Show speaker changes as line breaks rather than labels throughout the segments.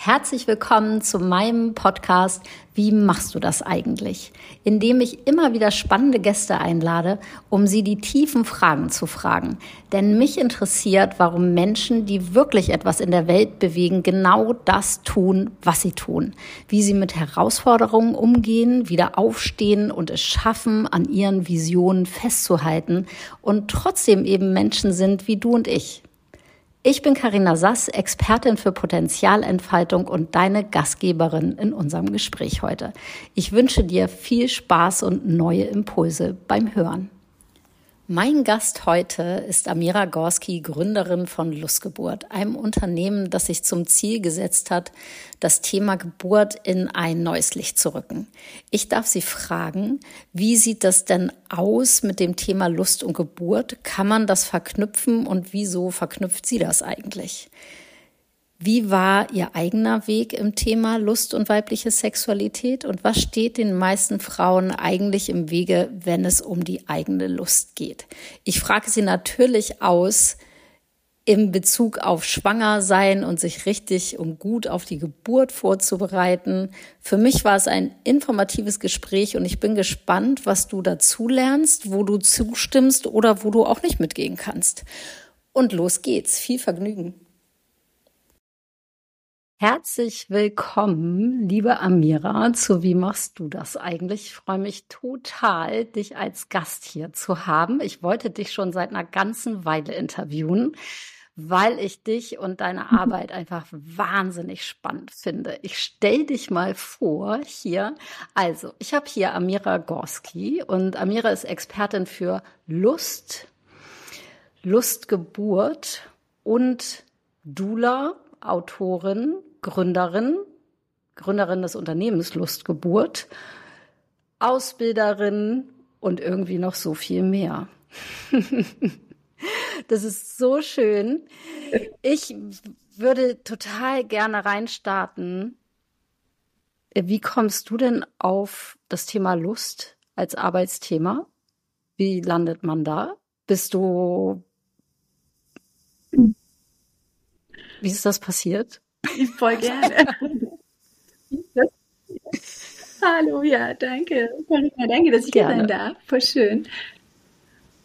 Herzlich willkommen zu meinem Podcast Wie machst du das eigentlich? In dem ich immer wieder spannende Gäste einlade, um sie die tiefen Fragen zu fragen. Denn mich interessiert, warum Menschen, die wirklich etwas in der Welt bewegen, genau das tun, was sie tun. Wie sie mit Herausforderungen umgehen, wieder aufstehen und es schaffen, an ihren Visionen festzuhalten und trotzdem eben Menschen sind wie du und ich. Ich bin Karina Sass, Expertin für Potenzialentfaltung und deine Gastgeberin in unserem Gespräch heute. Ich wünsche dir viel Spaß und neue Impulse beim Hören. Mein Gast heute ist Amira Gorski, Gründerin von Lustgeburt, einem Unternehmen, das sich zum Ziel gesetzt hat, das Thema Geburt in ein neues Licht zu rücken. Ich darf Sie fragen, wie sieht das denn aus mit dem Thema Lust und Geburt? Kann man das verknüpfen und wieso verknüpft sie das eigentlich? Wie war Ihr eigener Weg im Thema Lust und weibliche Sexualität und was steht den meisten Frauen eigentlich im Wege, wenn es um die eigene Lust geht? Ich frage Sie natürlich aus im Bezug auf Schwanger sein und sich richtig und gut auf die Geburt vorzubereiten. Für mich war es ein informatives Gespräch und ich bin gespannt, was du dazu lernst, wo du zustimmst oder wo du auch nicht mitgehen kannst. Und los geht's. Viel Vergnügen. Herzlich willkommen, liebe Amira, zu Wie machst du das eigentlich? Ich freue mich total, dich als Gast hier zu haben. Ich wollte dich schon seit einer ganzen Weile interviewen, weil ich dich und deine mhm. Arbeit einfach wahnsinnig spannend finde. Ich stell dich mal vor hier. Also, ich habe hier Amira Gorski und Amira ist Expertin für Lust, Lustgeburt und Dula, Autorin Gründerin, Gründerin des Unternehmens Lustgeburt, Ausbilderin und irgendwie noch so viel mehr. das ist so schön. Ich würde total gerne reinstarten. Wie kommst du denn auf das Thema Lust als Arbeitsthema? Wie landet man da? Bist du. Wie ist das passiert?
Voll gerne. Hallo, ja, danke. Carina, danke, dass ich gerne. hier sein darf. Voll schön.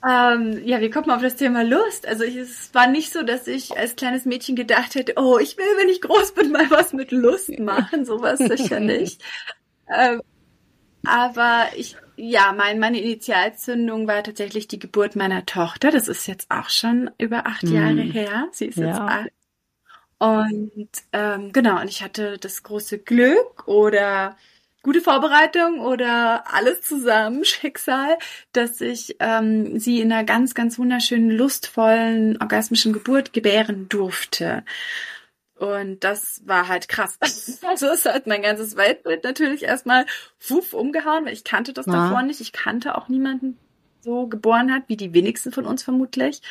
Ähm, ja, wie kommt man auf das Thema Lust? Also ich, es war nicht so, dass ich als kleines Mädchen gedacht hätte, oh, ich will, wenn ich groß bin, mal was mit Lust machen. Sowas sicher nicht. Ähm, aber ich, ja, mein, meine Initialzündung war tatsächlich die Geburt meiner Tochter. Das ist jetzt auch schon über acht mm. Jahre her. Sie ist ja. jetzt acht. Und ähm, genau, und ich hatte das große Glück oder gute Vorbereitung oder alles zusammen, Schicksal, dass ich ähm, sie in einer ganz, ganz wunderschönen, lustvollen, orgasmischen Geburt gebären durfte. Und das war halt krass. Also es hat mein ganzes Weltbild natürlich erstmal wuff umgehauen, weil ich kannte das ja. davor nicht. Ich kannte auch niemanden so geboren hat, wie die wenigsten von uns vermutlich.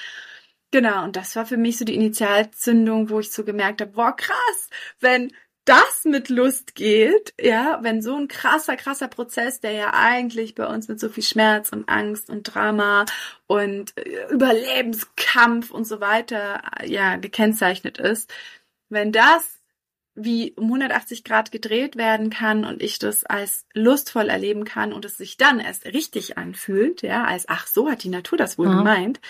Genau, und das war für mich so die Initialzündung, wo ich so gemerkt habe, boah, krass, wenn das mit Lust geht, ja, wenn so ein krasser, krasser Prozess, der ja eigentlich bei uns mit so viel Schmerz und Angst und Drama und äh, Überlebenskampf und so weiter, ja, gekennzeichnet ist, wenn das wie um 180 Grad gedreht werden kann und ich das als lustvoll erleben kann und es sich dann erst richtig anfühlt, ja, als ach, so hat die Natur das wohl mhm. gemeint,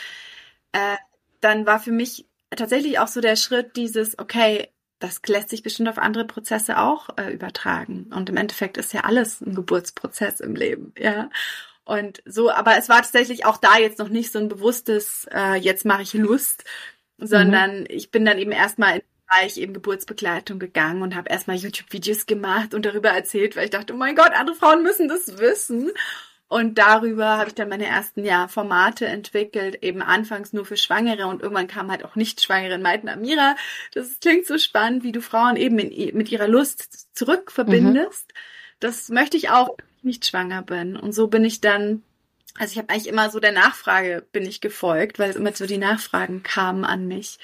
äh, dann war für mich tatsächlich auch so der Schritt dieses, okay, das lässt sich bestimmt auf andere Prozesse auch äh, übertragen. Und im Endeffekt ist ja alles ein Geburtsprozess im Leben, ja. Und so, aber es war tatsächlich auch da jetzt noch nicht so ein bewusstes, äh, jetzt mache ich Lust, sondern mhm. ich bin dann eben erstmal in den Bereich eben Geburtsbegleitung gegangen und habe erstmal YouTube-Videos gemacht und darüber erzählt, weil ich dachte, oh mein Gott, andere Frauen müssen das wissen. Und darüber habe ich dann meine ersten ja, Formate entwickelt, eben anfangs nur für Schwangere und irgendwann kam halt auch nicht Schwangere in meinten Amira, das klingt so spannend, wie du Frauen eben in, mit ihrer Lust zurückverbindest. Mhm. Das möchte ich auch, wenn ich nicht schwanger bin. Und so bin ich dann, also ich habe eigentlich immer so der Nachfrage bin ich gefolgt, weil immer so die Nachfragen kamen an mich.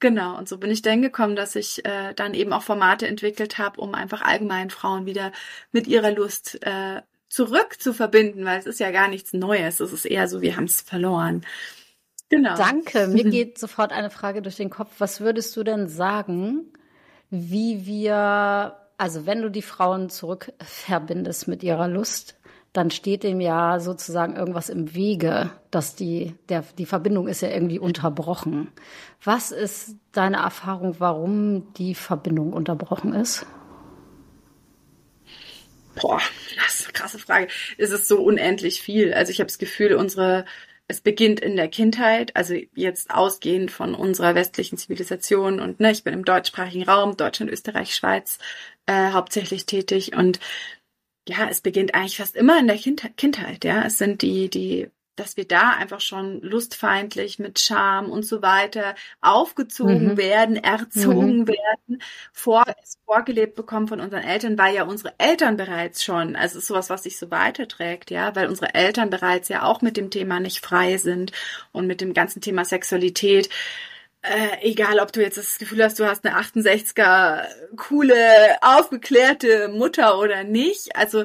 Genau, und so bin ich dann gekommen, dass ich äh, dann eben auch Formate entwickelt habe, um einfach allgemein Frauen wieder mit ihrer Lust äh, zurück zu verbinden, weil es ist ja gar nichts Neues. Es ist eher so, wir haben es verloren.
Genau. Danke. Mir geht sofort eine Frage durch den Kopf. Was würdest du denn sagen, wie wir, also wenn du die Frauen zurück verbindest mit ihrer Lust, dann steht dem ja sozusagen irgendwas im Wege, dass die, der, die Verbindung ist ja irgendwie unterbrochen. Was ist deine Erfahrung, warum die Verbindung unterbrochen ist?
Boah, das ist eine krasse Frage. Es ist so unendlich viel. Also ich habe das Gefühl, unsere es beginnt in der Kindheit, also jetzt ausgehend von unserer westlichen Zivilisation und ne, ich bin im deutschsprachigen Raum, Deutschland, Österreich, Schweiz äh, hauptsächlich tätig und ja, es beginnt eigentlich fast immer in der kind Kindheit, ja. Es sind die, die, dass wir da einfach schon lustfeindlich mit Scham und so weiter aufgezogen mhm. werden, erzogen mhm. werden, vor, vorgelebt bekommen von unseren Eltern, weil ja unsere Eltern bereits schon, also ist sowas, was sich so weiterträgt, ja, weil unsere Eltern bereits ja auch mit dem Thema nicht frei sind und mit dem ganzen Thema Sexualität äh, egal ob du jetzt das Gefühl hast, du hast eine 68er coole, aufgeklärte Mutter oder nicht. Also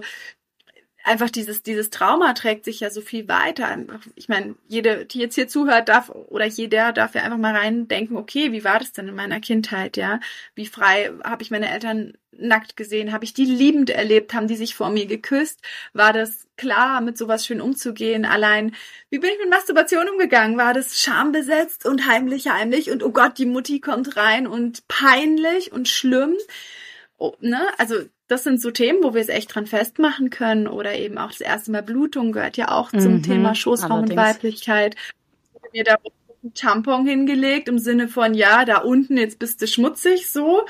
einfach dieses, dieses Trauma trägt sich ja so viel weiter. Ich meine, jede, die jetzt hier zuhört, darf oder jeder darf ja einfach mal rein denken, okay, wie war das denn in meiner Kindheit, ja? Wie frei habe ich meine Eltern nackt gesehen? Habe ich die liebend erlebt? Haben die sich vor mir geküsst? War das klar, mit sowas schön umzugehen? Allein, wie bin ich mit Masturbation umgegangen? War das schambesetzt und heimlich, heimlich und oh Gott, die Mutti kommt rein und peinlich und schlimm? Oh, ne? Also das sind so Themen, wo wir es echt dran festmachen können. Oder eben auch das erste Mal Blutung gehört ja auch zum mhm, Thema Schoßraum allerdings. und Weiblichkeit. Mir da ein Tampon hingelegt im Sinne von, ja, da unten, jetzt bist du schmutzig, so.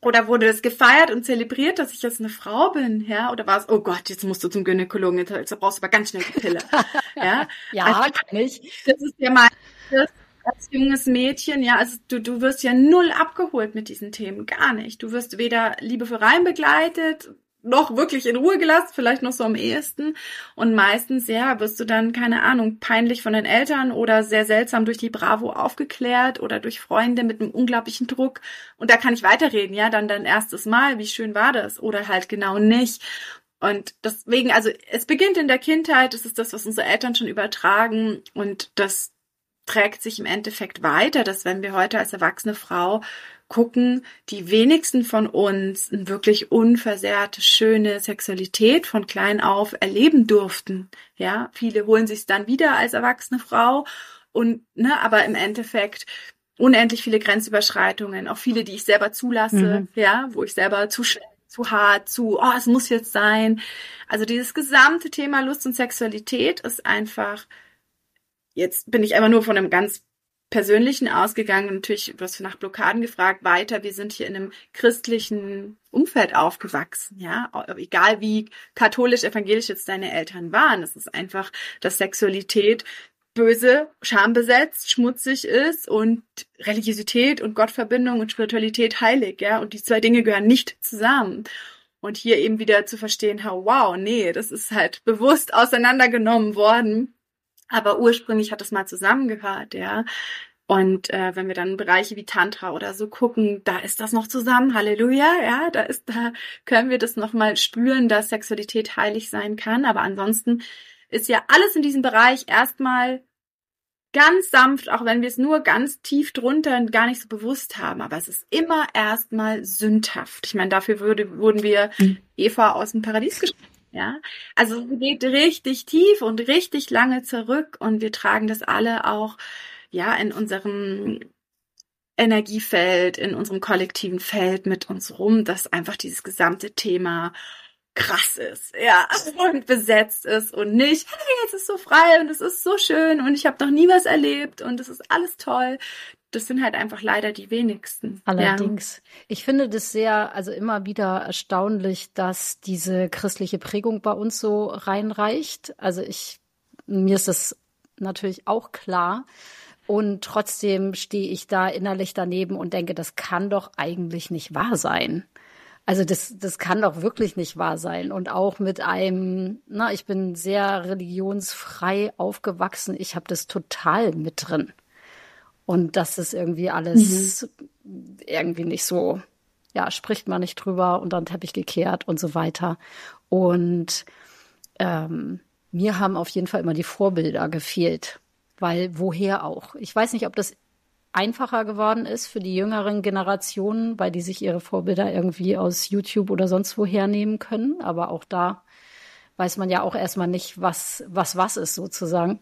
Oder wurde das gefeiert und zelebriert, dass ich jetzt eine Frau bin, ja? Oder war es, oh Gott, jetzt musst du zum Gynäkologen, jetzt, jetzt brauchst du aber ganz schnell die Pille, ja?
ja, also, kann ich.
Das ist ja mal das, als junges Mädchen, ja, also du, du wirst ja null abgeholt mit diesen Themen, gar nicht. Du wirst weder liebevoll begleitet, noch wirklich in Ruhe gelassen, vielleicht noch so am ehesten. Und meistens, ja, wirst du dann, keine Ahnung, peinlich von den Eltern oder sehr seltsam durch die Bravo aufgeklärt oder durch Freunde mit einem unglaublichen Druck. Und da kann ich weiterreden, ja, dann dein erstes Mal, wie schön war das? Oder halt genau nicht. Und deswegen, also es beginnt in der Kindheit, das ist das, was unsere Eltern schon übertragen und das trägt sich im Endeffekt weiter, dass wenn wir heute als erwachsene Frau gucken, die wenigsten von uns eine wirklich unversehrte, schöne Sexualität von klein auf erleben durften. Ja, viele holen sich dann wieder als erwachsene Frau und, ne, aber im Endeffekt unendlich viele Grenzüberschreitungen, auch viele, die ich selber zulasse, mhm. ja, wo ich selber zu schnell zu hart, zu, oh, es muss jetzt sein. Also dieses gesamte Thema Lust und Sexualität ist einfach Jetzt bin ich einfach nur von einem ganz persönlichen ausgegangen. Natürlich, du hast nach Blockaden gefragt, weiter. Wir sind hier in einem christlichen Umfeld aufgewachsen, ja. Egal wie katholisch, evangelisch jetzt deine Eltern waren. Es ist einfach, dass Sexualität böse, schambesetzt, schmutzig ist und Religiosität und Gottverbindung und Spiritualität heilig, ja. Und die zwei Dinge gehören nicht zusammen. Und hier eben wieder zu verstehen, wow, nee, das ist halt bewusst auseinandergenommen worden aber ursprünglich hat es mal zusammengehört, ja. Und äh, wenn wir dann Bereiche wie Tantra oder so gucken, da ist das noch zusammen, Halleluja, ja, da ist, da können wir das nochmal spüren, dass Sexualität heilig sein kann. Aber ansonsten ist ja alles in diesem Bereich erstmal ganz sanft, auch wenn wir es nur ganz tief drunter und gar nicht so bewusst haben. Aber es ist immer erstmal sündhaft. Ich meine, dafür würde, wurden wir mhm. Eva aus dem Paradies geschickt. Ja, also es geht richtig tief und richtig lange zurück und wir tragen das alle auch ja in unserem Energiefeld, in unserem kollektiven Feld mit uns rum, dass einfach dieses gesamte Thema krass ist, ja, und besetzt ist und nicht, hey, jetzt ist so frei und es ist so schön und ich habe noch nie was erlebt und es ist alles toll das sind halt einfach leider die wenigsten.
Allerdings. Ja. Ich finde das sehr, also immer wieder erstaunlich, dass diese christliche Prägung bei uns so reinreicht. Also ich, mir ist das natürlich auch klar. Und trotzdem stehe ich da innerlich daneben und denke, das kann doch eigentlich nicht wahr sein. Also das, das kann doch wirklich nicht wahr sein. Und auch mit einem, na, ich bin sehr religionsfrei aufgewachsen. Ich habe das total mit drin. Und das ist irgendwie alles mhm. irgendwie nicht so, ja, spricht man nicht drüber und dann Teppich gekehrt und so weiter. Und ähm, mir haben auf jeden Fall immer die Vorbilder gefehlt, weil woher auch? Ich weiß nicht, ob das einfacher geworden ist für die jüngeren Generationen, weil die sich ihre Vorbilder irgendwie aus YouTube oder sonst wo hernehmen können. Aber auch da weiß man ja auch erstmal nicht, was was, was ist sozusagen.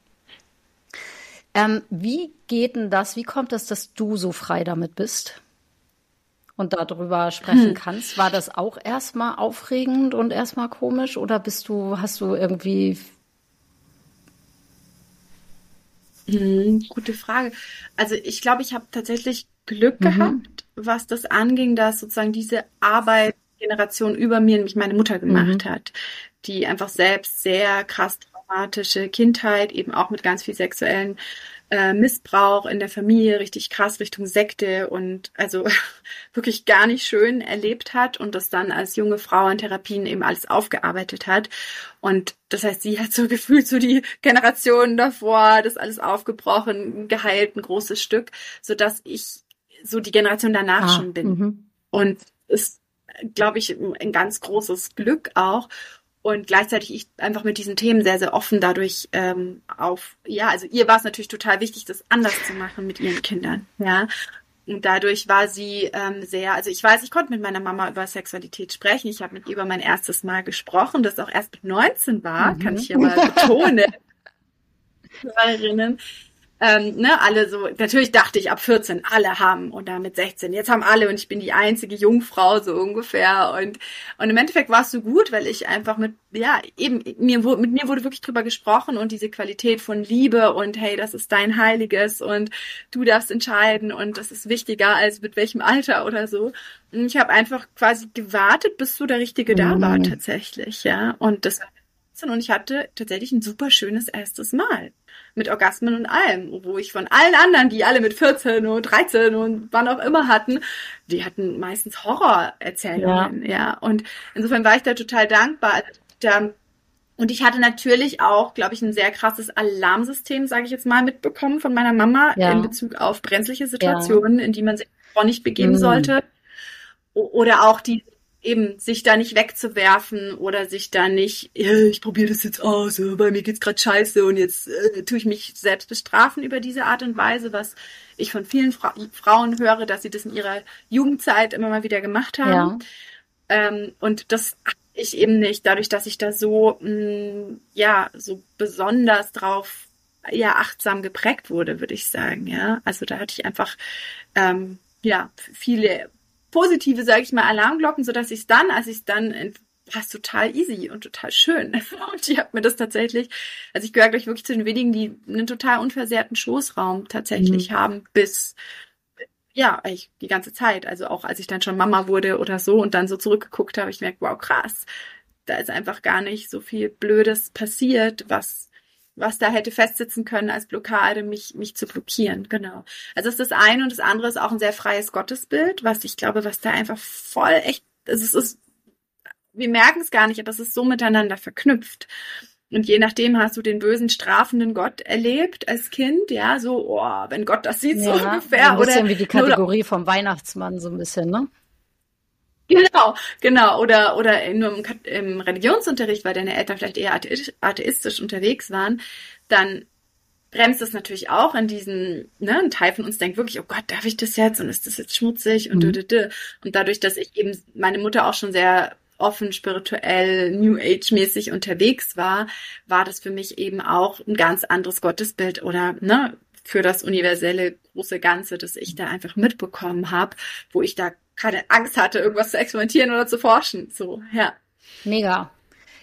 Ähm, wie geht denn das? Wie kommt es, dass du so frei damit bist und darüber sprechen hm. kannst? War das auch erstmal aufregend und erstmal komisch oder bist du, hast du irgendwie
hm, gute Frage. Also ich glaube, ich habe tatsächlich Glück mhm. gehabt, was das anging, dass sozusagen diese Arbeitsgeneration über mir nämlich meine Mutter gemacht mhm. hat, die einfach selbst sehr krass traumatische Kindheit, eben auch mit ganz viel sexuellen äh, Missbrauch in der Familie, richtig krass Richtung Sekte und also wirklich gar nicht schön erlebt hat und das dann als junge Frau in Therapien eben alles aufgearbeitet hat. Und das heißt, sie hat so gefühlt so die Generationen davor, das alles aufgebrochen, geheilt, ein großes Stück, so dass ich so die Generation danach ah, schon bin. -hmm. Und ist, glaube ich, ein ganz großes Glück auch und gleichzeitig ich einfach mit diesen Themen sehr, sehr offen dadurch ähm, auf, ja, also ihr war es natürlich total wichtig, das anders zu machen mit ihren Kindern, ja. Und dadurch war sie ähm, sehr, also ich weiß, ich konnte mit meiner Mama über Sexualität sprechen. Ich habe mit ihr über mein erstes Mal gesprochen, das auch erst mit 19 war, mhm. kann ich ja mal betonen. Hörerinnen ähm, ne, alle so, natürlich dachte ich ab 14, alle haben und dann mit 16, jetzt haben alle und ich bin die einzige Jungfrau so ungefähr. Und, und im Endeffekt war es so gut, weil ich einfach mit, ja, eben, mir, mit mir wurde wirklich drüber gesprochen und diese Qualität von Liebe und hey, das ist dein Heiliges und du darfst entscheiden und das ist wichtiger als mit welchem Alter oder so. Und ich habe einfach quasi gewartet, bis so der Richtige da war tatsächlich, ja, und das und ich hatte tatsächlich ein super schönes erstes Mal mit Orgasmen und allem, wo ich von allen anderen, die alle mit 14 und 13 und wann auch immer hatten, die hatten meistens Horrorerzählungen, ja. ja. Und insofern war ich da total dankbar. Da, und ich hatte natürlich auch, glaube ich, ein sehr krasses Alarmsystem, sage ich jetzt mal, mitbekommen von meiner Mama ja. in Bezug auf brenzliche Situationen, ja. in die man sich nicht begeben mhm. sollte. Oder auch die eben sich da nicht wegzuwerfen oder sich da nicht, ich probiere das jetzt aus, äh, bei mir geht's gerade scheiße und jetzt äh, tue ich mich selbst bestrafen über diese Art und Weise, was ich von vielen Fra Frauen höre, dass sie das in ihrer Jugendzeit immer mal wieder gemacht haben. Ja. Ähm, und das ich eben nicht, dadurch, dass ich da so, mh, mm, ja, so besonders drauf ja achtsam geprägt wurde, würde ich sagen, ja. Also da hatte ich einfach ähm, ja viele positive, sage ich mal, Alarmglocken, so dass ich es dann, als ich es dann war es total easy und total schön. Und ich habe mir das tatsächlich, also ich gehöre gleich wirklich zu den wenigen, die einen total unversehrten Schoßraum tatsächlich mhm. haben, bis ja, eigentlich die ganze Zeit. Also auch als ich dann schon Mama wurde oder so und dann so zurückgeguckt habe, ich merke, wow, krass, da ist einfach gar nicht so viel Blödes passiert, was was da hätte festsitzen können als Blockade, mich, mich zu blockieren. Genau. Also das ist das eine und das andere ist auch ein sehr freies Gottesbild, was ich glaube, was da einfach voll echt, also es ist, wir merken es gar nicht, aber es ist so miteinander verknüpft. Und je nachdem hast du den bösen, strafenden Gott erlebt als Kind, ja, so, oh, wenn Gott das sieht, ja, so ungefähr.
Ein bisschen oder, wie die Kategorie oder, vom Weihnachtsmann, so ein bisschen, ne?
Genau, genau. Oder, oder nur im, im Religionsunterricht, weil deine Eltern vielleicht eher atheistisch unterwegs waren, dann bremst es natürlich auch in diesen, ne, ein Teil von uns denkt wirklich, oh Gott, darf ich das jetzt? Und ist das jetzt schmutzig? Und mhm. und dadurch, dass ich eben meine Mutter auch schon sehr offen spirituell New Age mäßig unterwegs war, war das für mich eben auch ein ganz anderes Gottesbild oder ne? Für das universelle große Ganze, das ich da einfach mitbekommen habe, wo ich da keine Angst hatte, irgendwas zu experimentieren oder zu forschen. So, ja.
Mega.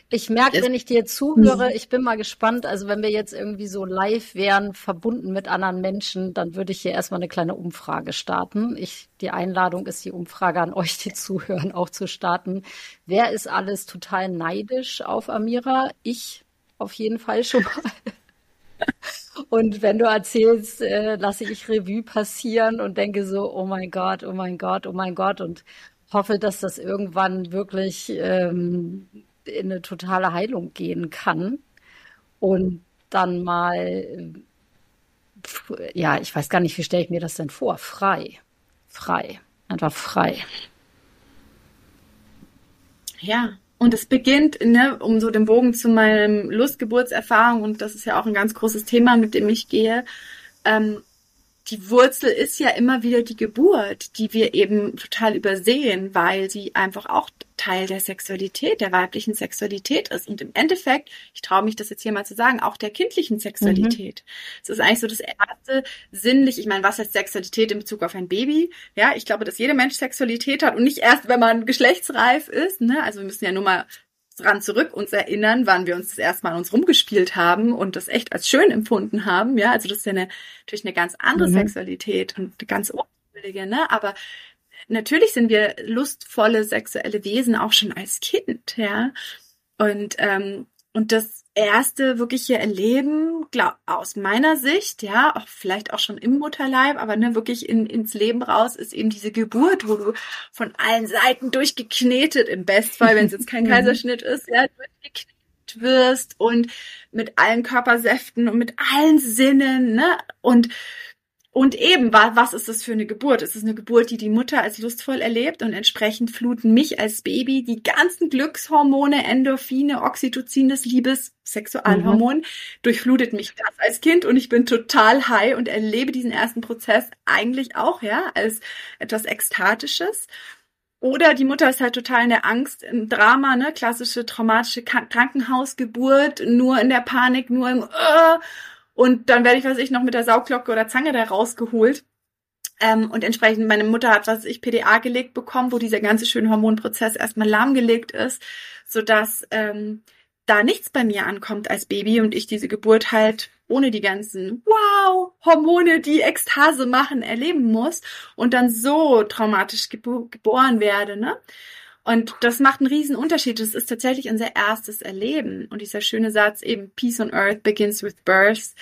Ich merke, wenn ich dir zuhöre, ich bin mal gespannt. Also wenn wir jetzt irgendwie so live wären, verbunden mit anderen Menschen, dann würde ich hier erstmal eine kleine Umfrage starten. Ich, die Einladung ist die Umfrage an euch, die zuhören, auch zu starten. Wer ist alles total neidisch auf Amira? Ich auf jeden Fall schon mal. Und wenn du erzählst, äh, lasse ich Revue passieren und denke so, oh mein Gott, oh mein Gott, oh mein Gott und hoffe, dass das irgendwann wirklich ähm, in eine totale Heilung gehen kann und dann mal, ja, ich weiß gar nicht, wie stelle ich mir das denn vor? Frei, frei, einfach frei.
Ja, und es beginnt, ne, um so den Bogen zu meinem Lustgeburtserfahrung, und das ist ja auch ein ganz großes Thema, mit dem ich gehe, ähm, die Wurzel ist ja immer wieder die Geburt, die wir eben total übersehen, weil sie einfach auch Teil der Sexualität, der weiblichen Sexualität ist. Und im Endeffekt, ich traue mich das jetzt hier mal zu sagen, auch der kindlichen Sexualität. Es mhm. ist eigentlich so das erste sinnlich, ich meine, was heißt Sexualität in Bezug auf ein Baby? Ja, ich glaube, dass jeder Mensch Sexualität hat und nicht erst, wenn man geschlechtsreif ist. Ne? Also wir müssen ja nur mal dran zurück uns erinnern, wann wir uns das erste Mal an uns rumgespielt haben und das echt als schön empfunden haben. Ja, also das ist ja eine, natürlich eine ganz andere mhm. Sexualität und eine ganz unschuldige, ne? Aber natürlich sind wir lustvolle sexuelle Wesen auch schon als Kind, ja. Und, ähm, und das erste wirkliche Erleben, glaub, aus meiner Sicht, ja, auch vielleicht auch schon im Mutterleib, aber ne, wirklich in, ins Leben raus, ist eben diese Geburt, wo du von allen Seiten durchgeknetet, im Bestfall, wenn es jetzt kein mhm. Kaiserschnitt ist, ja, durchgeknetet wirst und mit allen Körpersäften und mit allen Sinnen, ne, und und eben, was ist das für eine Geburt? Es ist eine Geburt, die die Mutter als lustvoll erlebt und entsprechend fluten mich als Baby die ganzen Glückshormone, Endorphine, Oxytocin des Liebes, Sexualhormon, mhm. durchflutet mich das als Kind und ich bin total high und erlebe diesen ersten Prozess eigentlich auch, ja, als etwas Ekstatisches. Oder die Mutter ist halt total in der Angst, im Drama, ne, klassische traumatische Krankenhausgeburt, nur in der Panik, nur im uh, und dann werde ich, was ich, noch mit der Sauglocke oder Zange da rausgeholt. Ähm, und entsprechend, meine Mutter hat, was ich, PDA gelegt bekommen, wo dieser ganze schöne Hormonprozess erstmal lahmgelegt ist, sodass ähm, da nichts bei mir ankommt als Baby und ich diese Geburt halt ohne die ganzen Wow Hormone, die Ekstase machen, erleben muss und dann so traumatisch gebo geboren werde, ne? Und das macht einen riesen Unterschied. Das ist tatsächlich unser erstes Erleben. Und dieser schöne Satz eben, Peace on Earth begins with birth,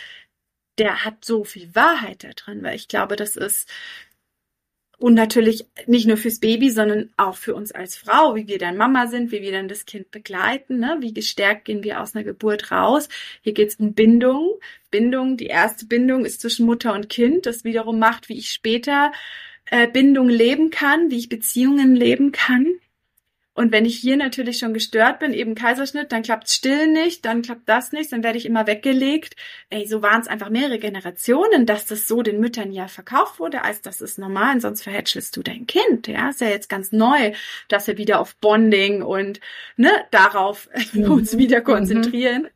der hat so viel Wahrheit da drin, weil ich glaube, das ist und natürlich nicht nur fürs Baby, sondern auch für uns als Frau, wie wir dann Mama sind, wie wir dann das Kind begleiten, ne? wie gestärkt gehen wir aus einer Geburt raus. Hier geht's um Bindung. Bindung, die erste Bindung ist zwischen Mutter und Kind, das wiederum macht, wie ich später äh, Bindung leben kann, wie ich Beziehungen leben kann. Und wenn ich hier natürlich schon gestört bin, eben Kaiserschnitt, dann klappt still nicht, dann klappt das nicht, dann werde ich immer weggelegt. Ey, so waren es einfach mehrere Generationen, dass das so den Müttern ja verkauft wurde, als das ist normal, sonst verhätschelst du dein Kind. Ja, ist ja jetzt ganz neu, dass wir wieder auf Bonding und ne, darauf mhm. uns wieder konzentrieren. Mhm.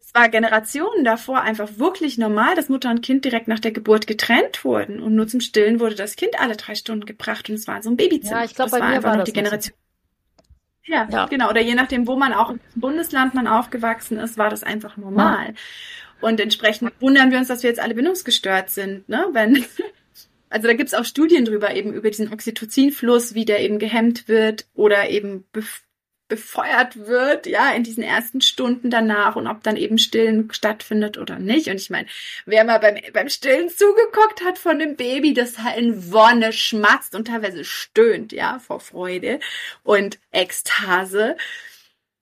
Es war Generationen davor einfach wirklich normal, dass Mutter und Kind direkt nach der Geburt getrennt wurden und nur zum Stillen wurde das Kind alle drei Stunden gebracht und es war so ein Babyzimmer.
Ja, ich glaube, bei war mir war das die Generation. So.
Ja, ja, genau. Oder je nachdem, wo man auch im Bundesland man aufgewachsen ist, war das einfach normal. Ja. Und entsprechend wundern wir uns, dass wir jetzt alle bindungsgestört sind, ne? Wenn, also da gibt's auch Studien drüber, eben über diesen Oxytocinfluss, wie der eben gehemmt wird oder eben befeuert wird, ja, in diesen ersten Stunden danach und ob dann eben Stillen stattfindet oder nicht. Und ich meine, wer mal beim, beim Stillen zugeguckt hat von dem Baby, das halt in Wonne schmatzt und teilweise stöhnt, ja, vor Freude und Ekstase,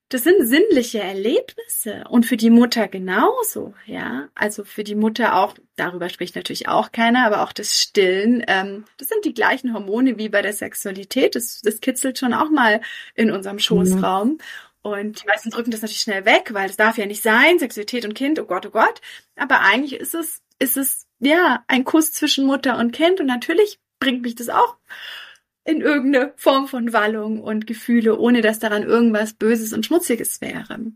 das sind sinnliche Erlebnisse und für die Mutter genauso, ja. Also für die Mutter auch, darüber spricht natürlich auch keiner, aber auch das Stillen, ähm, das sind die gleichen Hormone wie bei der Sexualität. Das, das kitzelt schon auch mal in unserem Schoßraum. Mhm. Und die meisten drücken das natürlich schnell weg, weil es darf ja nicht sein, Sexualität und Kind, oh Gott, oh Gott. Aber eigentlich ist es, ist es, ja, ein Kuss zwischen Mutter und Kind und natürlich bringt mich das auch in irgendeine Form von Wallung und Gefühle, ohne dass daran irgendwas Böses und Schmutziges wäre.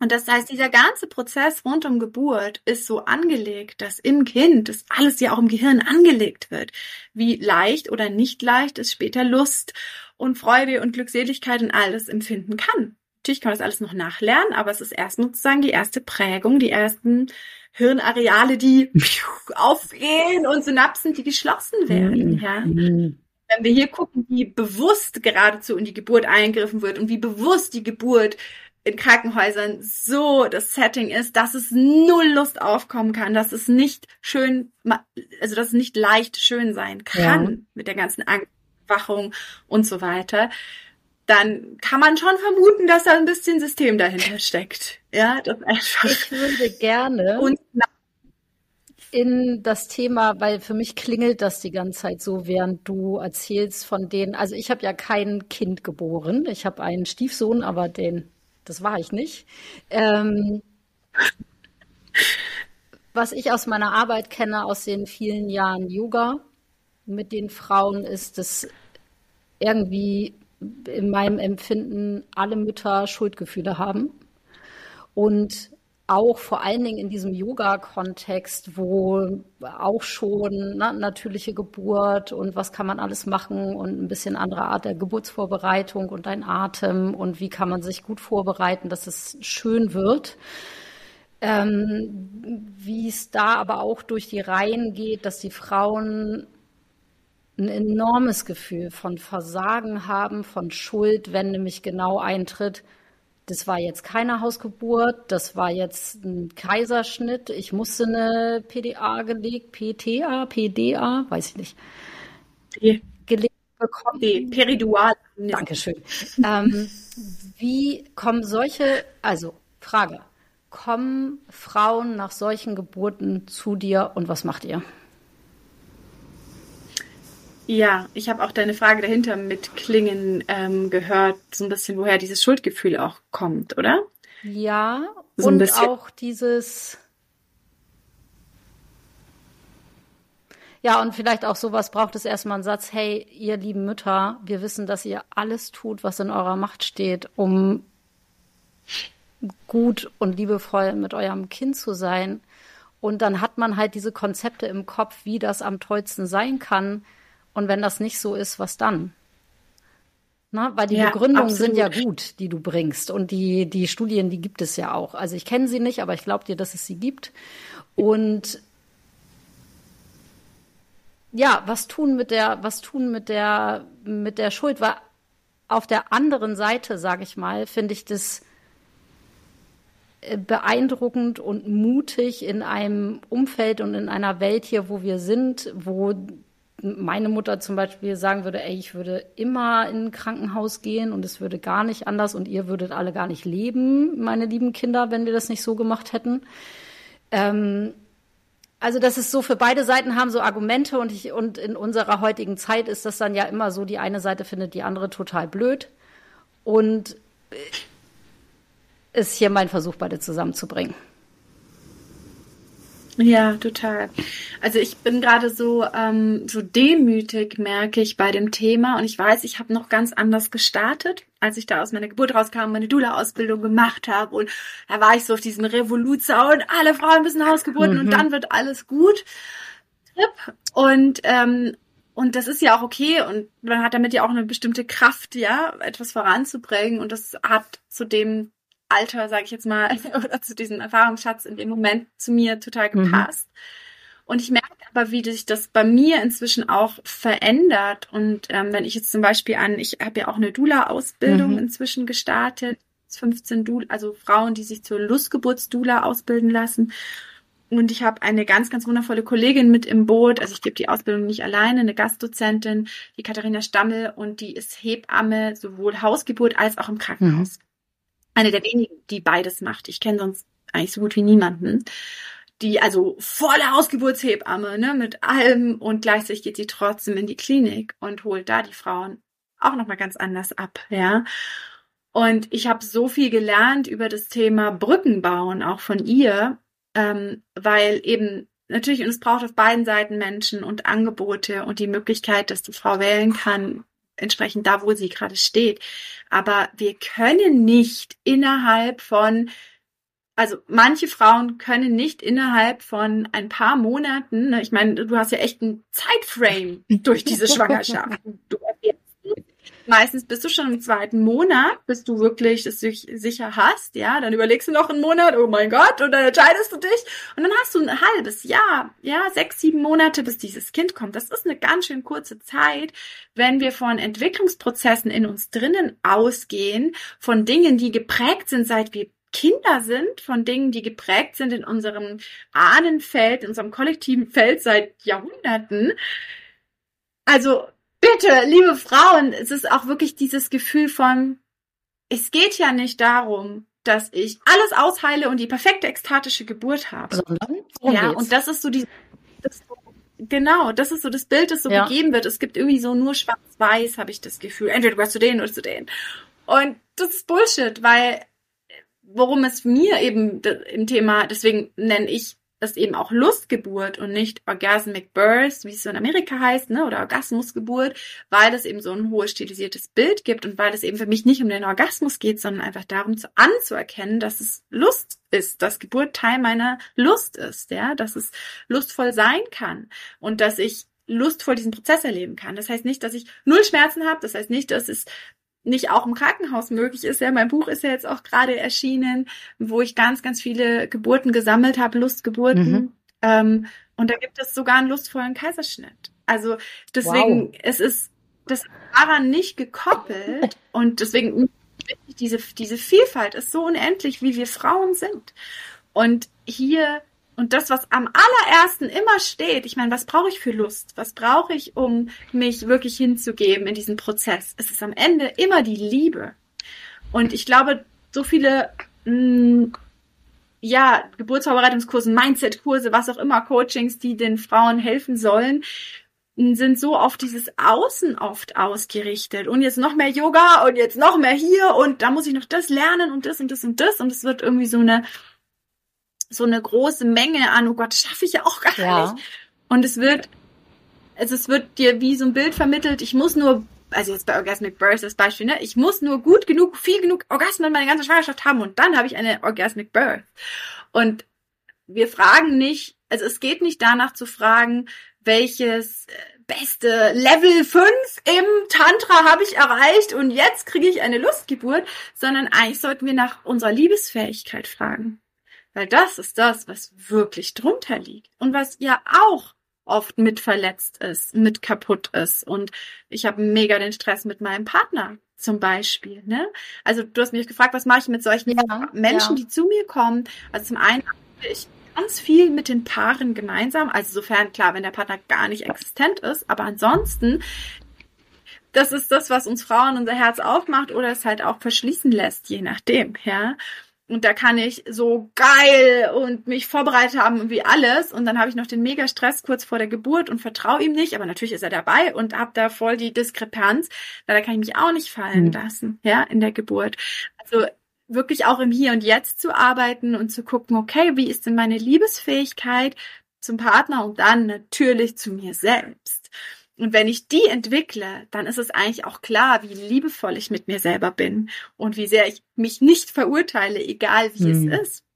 Und das heißt, dieser ganze Prozess rund um Geburt ist so angelegt, dass im Kind, das alles ja auch im Gehirn angelegt wird, wie leicht oder nicht leicht es später Lust und Freude und Glückseligkeit und alles empfinden kann. Natürlich kann man das alles noch nachlernen, aber es ist erstmal sozusagen die erste Prägung, die ersten Hirnareale, die aufgehen und Synapsen, die geschlossen werden, ja. Wenn wir hier gucken, wie bewusst geradezu in die Geburt eingegriffen wird und wie bewusst die Geburt in Krankenhäusern so das Setting ist, dass es null Lust aufkommen kann, dass es nicht schön, also dass es nicht leicht schön sein kann ja. mit der ganzen Angstwachung und so weiter, dann kann man schon vermuten, dass da ein bisschen System dahinter steckt. Ja, das einfach.
Ich würde gerne und in das Thema, weil für mich klingelt das die ganze Zeit so, während du erzählst von denen. Also ich habe ja kein Kind geboren. Ich habe einen Stiefsohn, aber den, das war ich nicht. Ähm, was ich aus meiner Arbeit kenne, aus den vielen Jahren Yoga mit den Frauen, ist, dass irgendwie in meinem Empfinden alle Mütter Schuldgefühle haben. Und auch vor allen Dingen in diesem Yoga-Kontext, wo auch schon ne, natürliche Geburt und was kann man alles machen und ein bisschen andere Art der Geburtsvorbereitung und ein Atem und wie kann man sich gut vorbereiten, dass es schön wird. Ähm, wie es da aber auch durch die Reihen geht, dass die Frauen ein enormes Gefühl von Versagen haben, von Schuld, wenn nämlich genau eintritt, das war jetzt keine Hausgeburt, das war jetzt ein Kaiserschnitt, ich musste eine PDA gelegt, PTA, PDA, weiß ich nicht,
P gelegt bekommen. Nee, Peridual.
Dankeschön. ähm, wie kommen solche, also Frage, kommen Frauen nach solchen Geburten zu dir und was macht ihr?
Ja, ich habe auch deine Frage dahinter mit Klingen ähm, gehört, so ein bisschen, woher dieses Schuldgefühl auch kommt, oder?
Ja, so und auch dieses. Ja, und vielleicht auch sowas braucht es erstmal einen Satz, hey, ihr lieben Mütter, wir wissen, dass ihr alles tut, was in eurer Macht steht, um gut und liebevoll mit eurem Kind zu sein. Und dann hat man halt diese Konzepte im Kopf, wie das am tollsten sein kann und wenn das nicht so ist, was dann? Na, weil die ja, Begründungen absolut. sind ja gut, die du bringst. Und die, die Studien, die gibt es ja auch. Also ich kenne sie nicht, aber ich glaube dir, dass es sie gibt. Und ja, was tun mit der, was tun mit der, mit der Schuld? Weil auf der anderen Seite, sage ich mal, finde ich das äh, beeindruckend und mutig in einem Umfeld und in einer Welt hier, wo wir sind, wo meine Mutter zum Beispiel sagen würde, ey, ich würde immer in ein Krankenhaus gehen und es würde gar nicht anders und ihr würdet alle gar nicht leben, meine lieben Kinder, wenn wir das nicht so gemacht hätten. Ähm, also das ist so für beide Seiten haben so Argumente und ich und in unserer heutigen Zeit ist das dann ja immer so, die eine Seite findet die andere total blöd und ist hier mein Versuch, beide zusammenzubringen.
Ja, total. Also ich bin gerade so ähm, so demütig, merke ich bei dem Thema. Und ich weiß, ich habe noch ganz anders gestartet, als ich da aus meiner Geburt rauskam, meine Dula-Ausbildung gemacht habe. Und da war ich so auf diesen Revoluzzaun, alle Frauen müssen Hausgeburten mhm. und dann wird alles gut. Und ähm, und das ist ja auch okay und man hat damit ja auch eine bestimmte Kraft, ja, etwas voranzubringen und das hat zu dem Alter, sage ich jetzt mal, oder zu diesem Erfahrungsschatz in dem Moment zu mir total mhm. gepasst. Mhm. Und ich merke aber, wie sich das bei mir inzwischen auch verändert. Und ähm, wenn ich jetzt zum Beispiel an, ich habe ja auch eine Dula-Ausbildung mhm. inzwischen gestartet, 15 Dula, also Frauen, die sich zur Lustgeburts-Dula ausbilden lassen. Und ich habe eine ganz, ganz wundervolle Kollegin mit im Boot. Also ich gebe die Ausbildung nicht alleine, eine Gastdozentin, die Katharina Stammel, und die ist Hebamme, sowohl Hausgeburt als auch im Krankenhaus. Mhm eine der wenigen, die beides macht. Ich kenne sonst eigentlich so gut wie niemanden. Die also volle Hausgeburtshebamme, ne, mit allem und gleichzeitig geht sie trotzdem in die Klinik und holt da die Frauen auch nochmal ganz anders ab, ja. Und ich habe so viel gelernt über das Thema Brücken bauen, auch von ihr, ähm, weil eben natürlich, und es braucht auf beiden Seiten Menschen und Angebote und die Möglichkeit, dass die Frau wählen kann, entsprechend da, wo sie gerade steht. Aber wir können nicht innerhalb von also manche Frauen können nicht innerhalb von ein paar Monaten, ne, ich meine, du hast ja echt einen Zeitframe durch diese Schwangerschaft. Du Meistens bist du schon im zweiten Monat, bis du wirklich es sicher hast, ja. Dann überlegst du noch einen Monat, oh mein Gott, und dann entscheidest du dich. Und dann hast du ein halbes Jahr, ja, sechs, sieben Monate, bis dieses Kind kommt. Das ist eine ganz schön kurze Zeit, wenn wir von Entwicklungsprozessen in uns drinnen ausgehen, von Dingen, die geprägt sind, seit wir Kinder sind, von Dingen, die geprägt sind in unserem Ahnenfeld, in unserem kollektiven Feld seit Jahrhunderten. Also bitte, liebe Frauen, es ist auch wirklich dieses Gefühl von, es geht ja nicht darum, dass ich alles ausheile und die perfekte ekstatische Geburt habe. Sondern ja, geht's? und das ist so die, das, genau, das ist so das Bild, das so ja. gegeben wird. Es gibt irgendwie so nur schwarz-weiß, habe ich das Gefühl. Entweder du gehörst zu denen oder zu denen. Und das ist Bullshit, weil worum es mir eben im Thema, deswegen nenne ich das eben auch Lustgeburt und nicht Orgasmic Birth, wie es so in Amerika heißt, ne, oder Orgasmusgeburt, weil es eben so ein hohes stilisiertes Bild gibt und weil es eben für mich nicht um den Orgasmus geht, sondern einfach darum zu anzuerkennen, dass es Lust ist, dass Geburt Teil meiner Lust ist, ja, dass es lustvoll sein kann und dass ich lustvoll diesen Prozess erleben kann. Das heißt nicht, dass ich null Schmerzen habe, das heißt nicht, dass es nicht auch im Krankenhaus möglich ist. Ja, mein Buch ist ja jetzt auch gerade erschienen, wo ich ganz, ganz viele Geburten gesammelt habe, Lustgeburten. Mhm. Ähm, und da gibt es sogar einen lustvollen Kaiserschnitt. Also deswegen, wow. es ist das daran nicht gekoppelt und deswegen diese, diese Vielfalt ist so unendlich, wie wir Frauen sind. Und hier und das, was am allerersten immer steht, ich meine, was brauche ich für Lust? Was brauche ich, um mich wirklich hinzugeben in diesen Prozess? Es ist am Ende immer die Liebe. Und ich glaube, so viele, mh, mm, ja, Geburtsvorbereitungskurse, Mindset-Kurse, was auch immer, Coachings, die den Frauen helfen sollen, sind so auf dieses Außen oft ausgerichtet. Und jetzt noch mehr Yoga und jetzt noch mehr hier und da muss ich noch das lernen und das und das und das. Und es wird irgendwie so eine so eine große Menge an, oh Gott, schaffe ich ja auch gar ja. nicht. Und es wird, also es wird dir wie so ein Bild vermittelt, ich muss nur, also jetzt bei Orgasmic Birth das Beispiel, ne, ich muss nur gut genug, viel genug Orgasmen meine ganze Schwangerschaft haben und dann habe ich eine Orgasmic Birth. Und wir fragen nicht, also es geht nicht danach zu fragen, welches äh, beste Level 5 im Tantra habe ich erreicht und jetzt kriege ich eine Lustgeburt, sondern eigentlich sollten wir nach unserer Liebesfähigkeit fragen. Weil das ist das, was wirklich drunter liegt und was ja auch oft mit verletzt ist, mit kaputt ist. Und ich habe mega den Stress mit meinem Partner zum Beispiel. Ne? Also du hast mich gefragt, was mache ich mit solchen ja, Menschen, ja. die zu mir kommen. Also zum einen habe ich ganz viel mit den Paaren gemeinsam. Also sofern, klar, wenn der Partner gar nicht existent ist. Aber ansonsten, das ist das, was uns Frauen unser Herz aufmacht oder es halt auch verschließen lässt, je nachdem. Ja. Und da kann ich so geil und mich vorbereitet haben wie alles. Und dann habe ich noch den mega Stress kurz vor der Geburt und vertraue ihm nicht. Aber natürlich ist er dabei und habe da voll die Diskrepanz. Da kann ich mich auch nicht fallen mhm. lassen, ja, in der Geburt. Also wirklich auch im Hier und Jetzt zu arbeiten und zu gucken, okay, wie ist denn meine Liebesfähigkeit zum Partner und dann natürlich zu mir selbst. Und wenn ich die entwickle, dann ist es eigentlich auch klar, wie liebevoll ich mit mir selber bin und wie sehr ich mich nicht verurteile, egal wie hm. es ist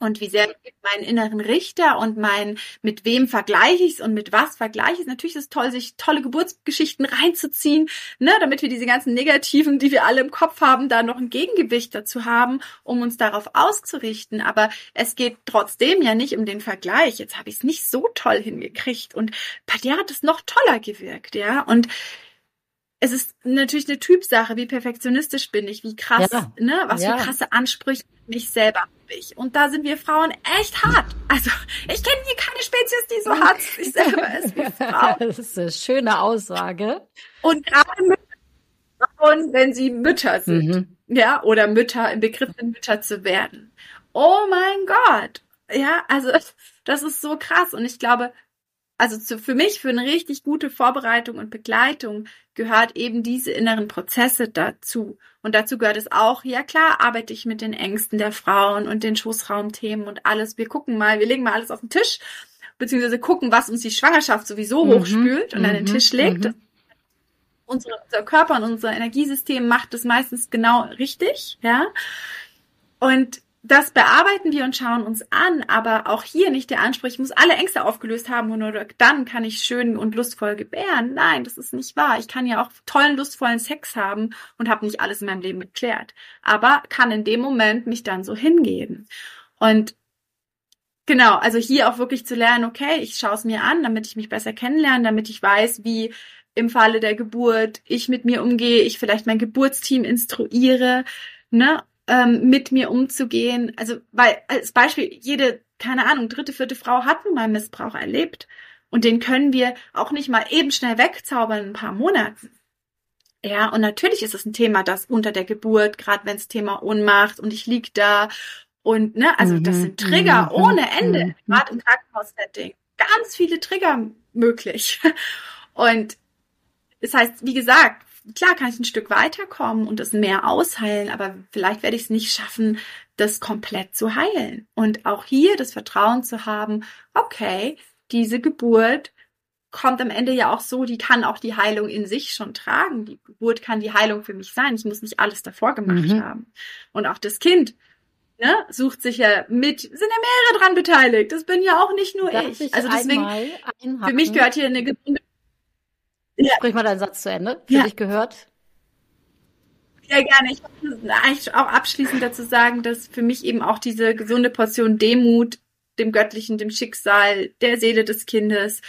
und wie sehr ich meinen inneren Richter und mein, mit wem vergleiche ich es und mit was vergleiche ich es. Natürlich ist es toll, sich tolle Geburtsgeschichten reinzuziehen, ne, damit wir diese ganzen Negativen, die wir alle im Kopf haben, da noch ein Gegengewicht dazu haben, um uns darauf auszurichten. Aber es geht trotzdem ja nicht um den Vergleich. Jetzt habe ich es nicht so toll hingekriegt und bei dir hat es noch toller gewirkt, ja. Und es ist natürlich eine Typsache, wie perfektionistisch bin ich, wie krass, ja. ne, was ja. für krasse Ansprüche mich selber habe ich. Und da sind wir Frauen echt hart. Also ich kenne hier keine Spezies, die so hart sich selber ist wie Frau.
Das ist eine schöne Aussage.
Und gerade Frauen, wenn sie Mütter sind, mhm. ja, oder Mütter im Begriff sind, Mütter zu werden. Oh mein Gott. Ja, also das ist so krass. Und ich glaube, also zu, für mich, für eine richtig gute Vorbereitung und Begleitung gehört eben diese inneren Prozesse dazu. Und dazu gehört es auch, ja klar, arbeite ich mit den Ängsten der Frauen und den Schoßraumthemen und alles. Wir gucken mal, wir legen mal alles auf den Tisch, beziehungsweise gucken, was uns die Schwangerschaft sowieso mhm, hochspült und mhm, an den mhm, Tisch legt. Mhm. Unsere, unser Körper und unser Energiesystem macht das meistens genau richtig, ja. Und das bearbeiten wir und schauen uns an, aber auch hier nicht der Anspruch, ich muss alle Ängste aufgelöst haben und nur dann kann ich schön und lustvoll gebären. Nein, das ist nicht wahr. Ich kann ja auch tollen, lustvollen Sex haben und habe nicht alles in meinem Leben geklärt, aber kann in dem Moment mich dann so hingeben. Und genau, also hier auch wirklich zu lernen, okay, ich schaue es mir an, damit ich mich besser kennenlerne, damit ich weiß, wie im Falle der Geburt ich mit mir umgehe, ich vielleicht mein Geburtsteam instruiere, ne? Ähm, mit mir umzugehen. Also, weil als Beispiel, jede, keine Ahnung, dritte, vierte Frau hat nun mal Missbrauch erlebt. Und den können wir auch nicht mal eben schnell wegzaubern in ein paar Monaten. Ja, und natürlich ist es ein Thema, das unter der Geburt, gerade wenn es Thema Ohnmacht und ich lieg da und ne, also das mhm, sind Trigger mhm, ohne Ende, mhm. gerade im Krankenhaussetting. Ganz viele Trigger möglich. Und das heißt, wie gesagt, klar kann ich ein Stück weiterkommen und das mehr ausheilen, aber vielleicht werde ich es nicht schaffen, das komplett zu heilen. Und auch hier das Vertrauen zu haben, okay, diese Geburt kommt am Ende ja auch so, die kann auch die Heilung in sich schon tragen. Die Geburt kann die Heilung für mich sein. Ich muss nicht alles davor gemacht mhm. haben. Und auch das Kind ne, sucht sich ja mit, sind ja mehrere dran beteiligt. Das bin ja auch nicht nur Darf ich. Also deswegen, für mich gehört hier eine gesunde.
Ja. Sprich mal deinen Satz zu Ende. Für ja. dich gehört.
Ja, gerne. Ich wollte eigentlich auch abschließend dazu sagen, dass für mich eben auch diese gesunde Portion Demut dem Göttlichen, dem Schicksal, der Seele des Kindes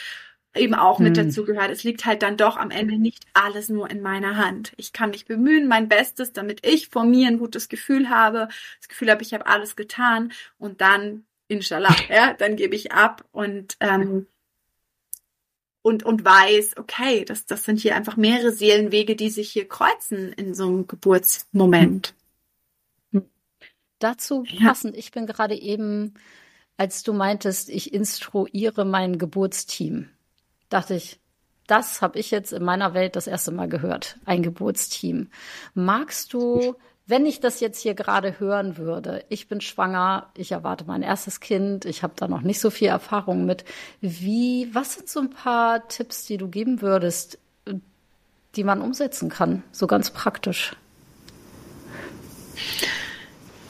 eben auch mit hm. dazu gehört. Es liegt halt dann doch am Ende nicht alles nur in meiner Hand. Ich kann mich bemühen, mein Bestes, damit ich vor mir ein gutes Gefühl habe, das Gefühl habe, ich habe alles getan und dann, inshallah, ja, dann gebe ich ab und ähm, und, und weiß, okay, das, das sind hier einfach mehrere Seelenwege, die sich hier kreuzen in so einem Geburtsmoment.
Hm. Dazu passend, ja. ich bin gerade eben, als du meintest, ich instruiere mein Geburtsteam dachte ich, das habe ich jetzt in meiner Welt das erste Mal gehört, ein Geburtsteam. Magst du, wenn ich das jetzt hier gerade hören würde, ich bin schwanger, ich erwarte mein erstes Kind, ich habe da noch nicht so viel Erfahrung mit, wie, was sind so ein paar Tipps, die du geben würdest, die man umsetzen kann, so ganz praktisch?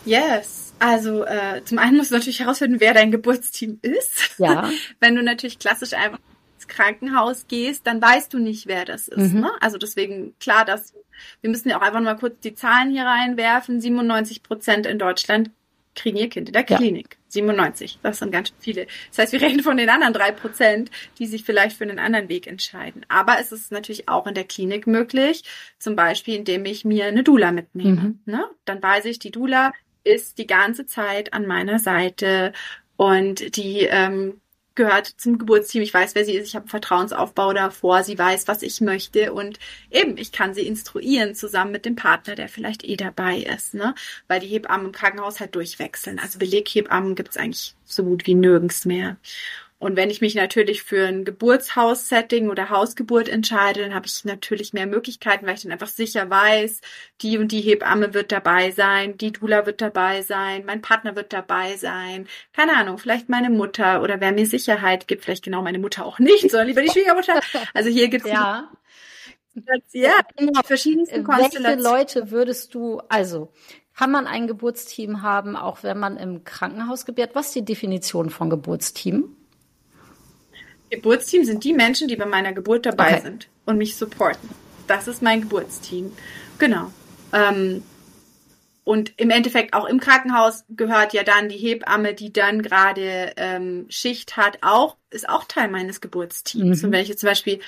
Yes. Also äh, zum einen musst du natürlich herausfinden, wer dein Geburtsteam ist. Ja. Wenn du natürlich klassisch einfach Krankenhaus gehst, dann weißt du nicht, wer das ist. Mhm. Ne? Also deswegen klar, dass wir müssen ja auch einfach mal kurz die Zahlen hier reinwerfen. 97 Prozent in Deutschland kriegen ihr Kind in der Klinik. Ja. 97, das sind ganz viele. Das heißt, wir reden von den anderen drei Prozent, die sich vielleicht für einen anderen Weg entscheiden. Aber es ist natürlich auch in der Klinik möglich, zum Beispiel, indem ich mir eine Dula mitnehme. Mhm. Ne? Dann weiß ich, die Dula ist die ganze Zeit an meiner Seite und die ähm, gehört zum Geburtsteam. Ich weiß, wer sie ist. Ich habe Vertrauensaufbau davor. Sie weiß, was ich möchte. Und eben, ich kann sie instruieren zusammen mit dem Partner, der vielleicht eh dabei ist. Ne? Weil die Hebammen im Krankenhaus halt durchwechseln. Also Beleghebammen gibt es eigentlich so gut wie nirgends mehr. Und wenn ich mich natürlich für ein Geburtshaus-Setting oder Hausgeburt entscheide, dann habe ich natürlich mehr Möglichkeiten, weil ich dann einfach sicher weiß, die und die Hebamme wird dabei sein, die Dula wird dabei sein, mein Partner wird dabei sein, keine Ahnung, vielleicht meine Mutter oder wer mir Sicherheit gibt, vielleicht genau meine Mutter auch nicht, sondern lieber die Schwiegermutter. Also hier gibt es
ja.
ja, in verschiedensten
Konstellationen. Welche Leute würdest du, also kann man ein Geburtsteam haben, auch wenn man im Krankenhaus gebiert? Was ist die Definition von Geburtsteam?
Geburtsteam sind die Menschen, die bei meiner Geburt dabei okay. sind und mich supporten. Das ist mein Geburtsteam. Genau. Ähm, und im Endeffekt auch im Krankenhaus gehört ja dann die Hebamme, die dann gerade ähm, Schicht hat, auch ist auch Teil meines Geburtsteams. Mhm. Und wenn ich jetzt zum Beispiel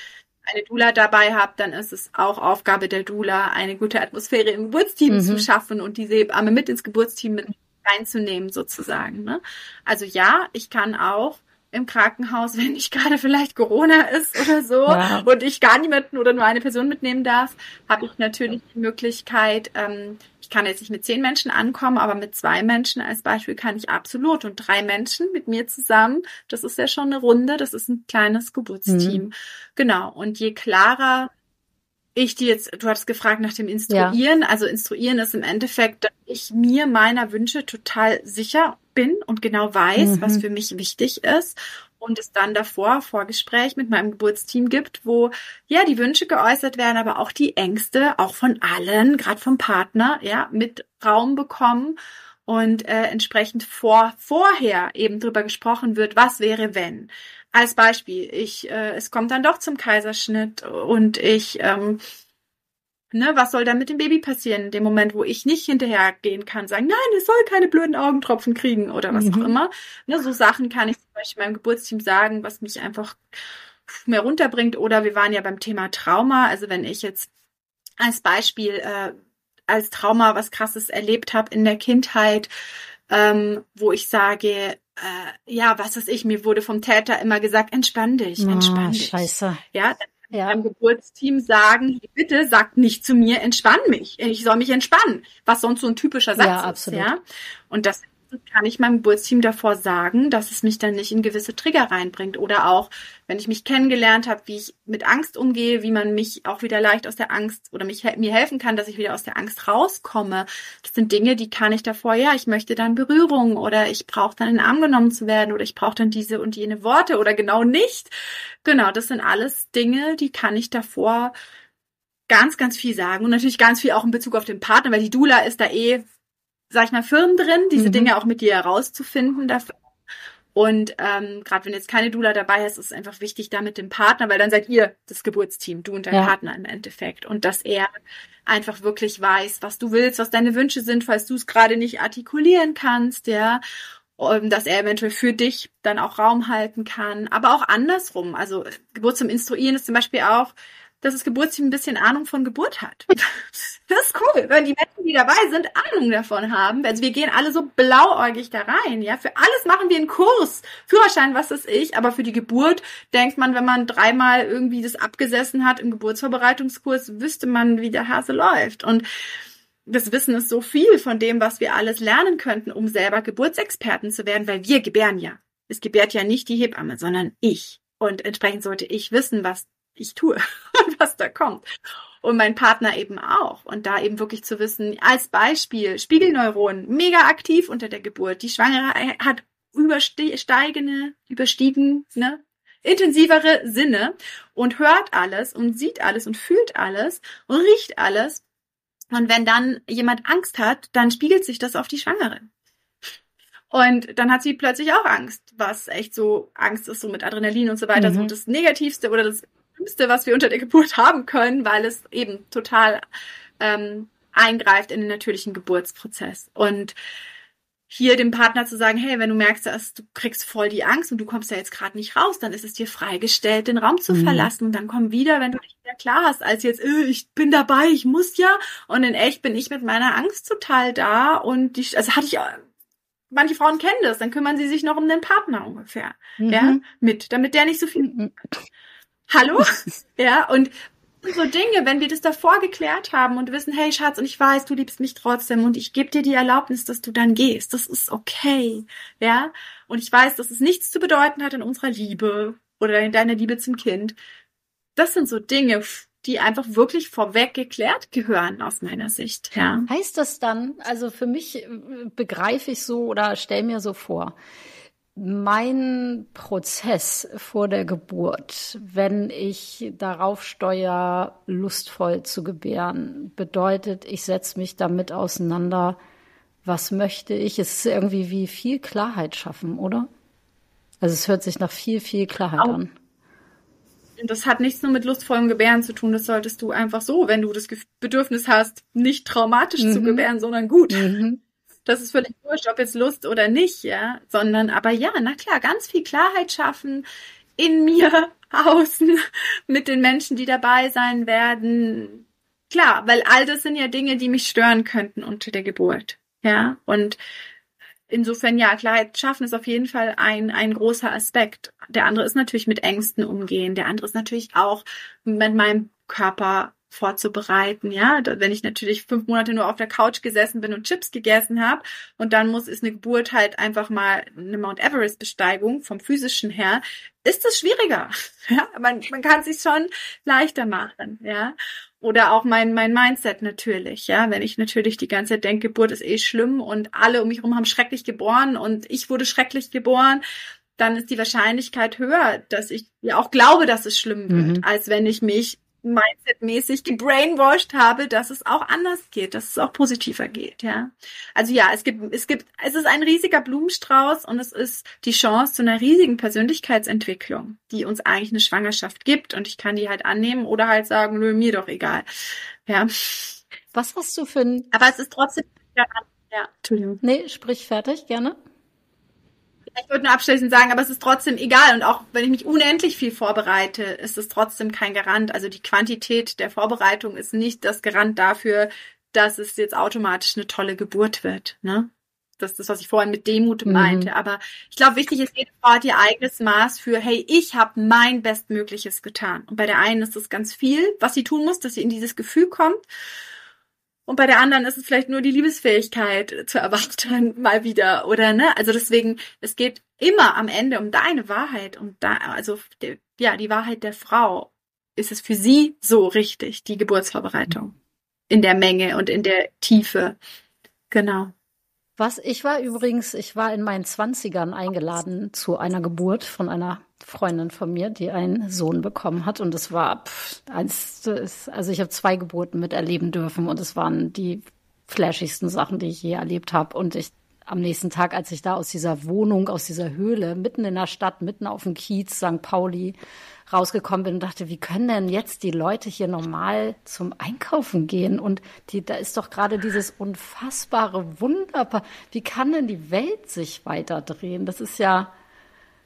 eine Dula dabei habe, dann ist es auch Aufgabe der Dula, eine gute Atmosphäre im Geburtsteam mhm. zu schaffen und diese Hebamme mit ins Geburtsteam mit reinzunehmen sozusagen. Ne? Also ja, ich kann auch im Krankenhaus, wenn nicht gerade vielleicht Corona ist oder so ja. und ich gar niemanden oder nur eine Person mitnehmen darf, habe ich natürlich die Möglichkeit, ähm, ich kann jetzt nicht mit zehn Menschen ankommen, aber mit zwei Menschen als Beispiel kann ich absolut und drei Menschen mit mir zusammen, das ist ja schon eine Runde, das ist ein kleines Geburtsteam. Mhm. Genau. Und je klarer ich die jetzt, du hattest gefragt nach dem Instruieren. Ja. Also Instruieren ist im Endeffekt, dass ich mir meiner Wünsche total sicher bin und genau weiß, mhm. was für mich wichtig ist und es dann davor Vorgespräch mit meinem Geburtsteam gibt, wo ja die Wünsche geäußert werden, aber auch die Ängste, auch von allen, gerade vom Partner, ja, mit Raum bekommen und äh, entsprechend vor vorher eben drüber gesprochen wird, was wäre wenn. Als Beispiel, ich äh, es kommt dann doch zum Kaiserschnitt und ich ähm, Ne, was soll dann mit dem Baby passieren in dem Moment, wo ich nicht hinterhergehen kann, sagen, nein, es soll keine blöden Augentropfen kriegen oder was mhm. auch immer. Ne, so Sachen kann ich zum Beispiel meinem Geburtsteam sagen, was mich einfach mehr runterbringt. Oder wir waren ja beim Thema Trauma. Also wenn ich jetzt als Beispiel äh, als Trauma was Krasses erlebt habe in der Kindheit, ähm, wo ich sage, äh, ja, was ist ich, mir wurde vom Täter immer gesagt, entspann dich, entspann oh, dich.
Scheiße.
Ja, ja. beim Geburtsteam sagen, bitte sagt nicht zu mir, entspann mich. Ich soll mich entspannen, was sonst so ein typischer Satz ja, ist. Ja, und das meistens kann ich meinem Geburtsteam davor sagen, dass es mich dann nicht in gewisse Trigger reinbringt. Oder auch, wenn ich mich kennengelernt habe, wie ich mit Angst umgehe, wie man mich auch wieder leicht aus der Angst oder mich, mir helfen kann, dass ich wieder aus der Angst rauskomme. Das sind Dinge, die kann ich davor, ja, ich möchte dann Berührung oder ich brauche dann in den Arm genommen zu werden oder ich brauche dann diese und jene Worte oder genau nicht. Genau, das sind alles Dinge, die kann ich davor ganz, ganz viel sagen und natürlich ganz viel auch in Bezug auf den Partner, weil die Dula ist da eh, sag ich mal, firm drin, diese mhm. Dinge auch mit dir herauszufinden. Dafür. Und ähm, gerade wenn jetzt keine Dula dabei ist, ist es einfach wichtig, da mit dem Partner, weil dann seid ihr das Geburtsteam, du und dein ja. Partner im Endeffekt. Und dass er einfach wirklich weiß, was du willst, was deine Wünsche sind, falls du es gerade nicht artikulieren kannst, ja. Und dass er eventuell für dich dann auch Raum halten kann. Aber auch andersrum. Also Geburt zum Instruieren ist zum Beispiel auch, dass das Geburtsteam ein bisschen Ahnung von Geburt hat. Das ist cool, wenn die Menschen, die dabei sind, Ahnung davon haben. Also wir gehen alle so blauäugig da rein, ja. Für alles machen wir einen Kurs, Führerschein, was ist ich, aber für die Geburt denkt man, wenn man dreimal irgendwie das abgesessen hat im Geburtsvorbereitungskurs, wüsste man, wie der Hase läuft. Und das Wissen ist so viel von dem, was wir alles lernen könnten, um selber Geburtsexperten zu werden, weil wir gebären ja. Es gebärt ja nicht die Hebamme, sondern ich. Und entsprechend sollte ich wissen, was ich tue und was da kommt. Und mein Partner eben auch. Und da eben wirklich zu wissen, als Beispiel, Spiegelneuronen, mega aktiv unter der Geburt. Die Schwangere hat übersteigende, überstiegen, ne, intensivere Sinne und hört alles und sieht alles und fühlt alles und riecht alles. Und wenn dann jemand Angst hat, dann spiegelt sich das auf die Schwangere. Und dann hat sie plötzlich auch Angst, was echt so Angst ist, so mit Adrenalin und so weiter, mhm. so das Negativste oder das Schlimmste, was wir unter der Geburt haben können, weil es eben total ähm, eingreift in den natürlichen Geburtsprozess. Und hier dem Partner zu sagen, hey, wenn du merkst, dass du kriegst voll die Angst und du kommst ja jetzt gerade nicht raus, dann ist es dir freigestellt, den Raum zu mhm. verlassen. Dann komm wieder, wenn du dich wieder klar hast, als jetzt, äh, ich bin dabei, ich muss ja. Und in echt bin ich mit meiner Angst total da und die, also hatte ich manche Frauen kennen das, dann kümmern sie sich noch um den Partner ungefähr, mhm. ja, mit, damit der nicht so viel. Mhm. Hallo? ja, und so Dinge, wenn wir das davor geklärt haben und wissen, hey Schatz, und ich weiß, du liebst mich trotzdem und ich gebe dir die Erlaubnis, dass du dann gehst. Das ist okay. Ja? Und ich weiß, dass es nichts zu bedeuten hat in unserer Liebe oder in deiner Liebe zum Kind. Das sind so Dinge, die einfach wirklich vorweg geklärt gehören aus meiner Sicht. Ja.
Heißt das dann, also für mich äh, begreife ich so oder stell mir so vor, mein Prozess vor der Geburt, wenn ich darauf steuere, lustvoll zu gebären, bedeutet, ich setze mich damit auseinander, was möchte ich. Es ist irgendwie wie viel Klarheit schaffen, oder? Also es hört sich nach viel, viel Klarheit Auch. an.
Das hat nichts nur mit lustvollem Gebären zu tun. Das solltest du einfach so, wenn du das Bedürfnis hast, nicht traumatisch mhm. zu gebären, sondern gut. Mhm. Das ist völlig wurscht, ob jetzt Lust oder nicht, ja, sondern aber ja, na klar, ganz viel Klarheit schaffen in mir, außen, mit den Menschen, die dabei sein werden. Klar, weil all das sind ja Dinge, die mich stören könnten unter der Geburt, ja, und insofern ja, Klarheit schaffen ist auf jeden Fall ein, ein großer Aspekt. Der andere ist natürlich mit Ängsten umgehen. Der andere ist natürlich auch mit meinem Körper vorzubereiten, ja. Wenn ich natürlich fünf Monate nur auf der Couch gesessen bin und Chips gegessen habe und dann muss ist eine Geburt halt einfach mal eine Mount Everest Besteigung vom physischen her, ist das schwieriger. Ja, man, man kann es sich schon leichter machen, ja. Oder auch mein, mein Mindset natürlich, ja. Wenn ich natürlich die ganze Zeit denke, Geburt ist eh schlimm und alle um mich herum haben schrecklich geboren und ich wurde schrecklich geboren, dann ist die Wahrscheinlichkeit höher, dass ich ja auch glaube, dass es schlimm wird, mhm. als wenn ich mich Mindset-mäßig gebrainwashed habe, dass es auch anders geht, dass es auch positiver geht, ja. Also ja, es gibt, es gibt, es ist ein riesiger Blumenstrauß und es ist die Chance zu einer riesigen Persönlichkeitsentwicklung, die uns eigentlich eine Schwangerschaft gibt und ich kann die halt annehmen oder halt sagen, nö, mir doch egal, ja.
Was hast du für ein...
Aber es ist trotzdem, ja,
ja, Entschuldigung. Nee, sprich fertig, gerne.
Ich würde nur abschließend sagen, aber es ist trotzdem egal. Und auch wenn ich mich unendlich viel vorbereite, ist es trotzdem kein Garant. Also die Quantität der Vorbereitung ist nicht das Garant dafür, dass es jetzt automatisch eine tolle Geburt wird. Ne? Das ist das, was ich vorhin mit Demut mhm. meinte. Aber ich glaube, wichtig ist, jede Frau hat ihr eigenes Maß für, hey, ich habe mein Bestmögliches getan. Und bei der einen ist das ganz viel, was sie tun muss, dass sie in dieses Gefühl kommt. Und bei der anderen ist es vielleicht nur die Liebesfähigkeit zu erwarten mal wieder oder ne? Also deswegen, es geht immer am Ende um deine Wahrheit und da, also ja, die Wahrheit der Frau. Ist es für sie so richtig, die Geburtsvorbereitung? In der Menge und in der Tiefe. Genau.
Was ich war übrigens, ich war in meinen Zwanzigern eingeladen zu einer Geburt von einer Freundin von mir, die einen Sohn bekommen hat. Und es war, pff, also ich habe zwei Geburten miterleben dürfen und es waren die flashigsten Sachen, die ich je erlebt habe. Und ich am nächsten Tag, als ich da aus dieser Wohnung, aus dieser Höhle, mitten in der Stadt, mitten auf dem Kiez, St. Pauli, rausgekommen bin und dachte, wie können denn jetzt die Leute hier normal zum Einkaufen gehen? Und die, da ist doch gerade dieses unfassbare Wunderbar. Wie kann denn die Welt sich weiterdrehen? Das ist ja,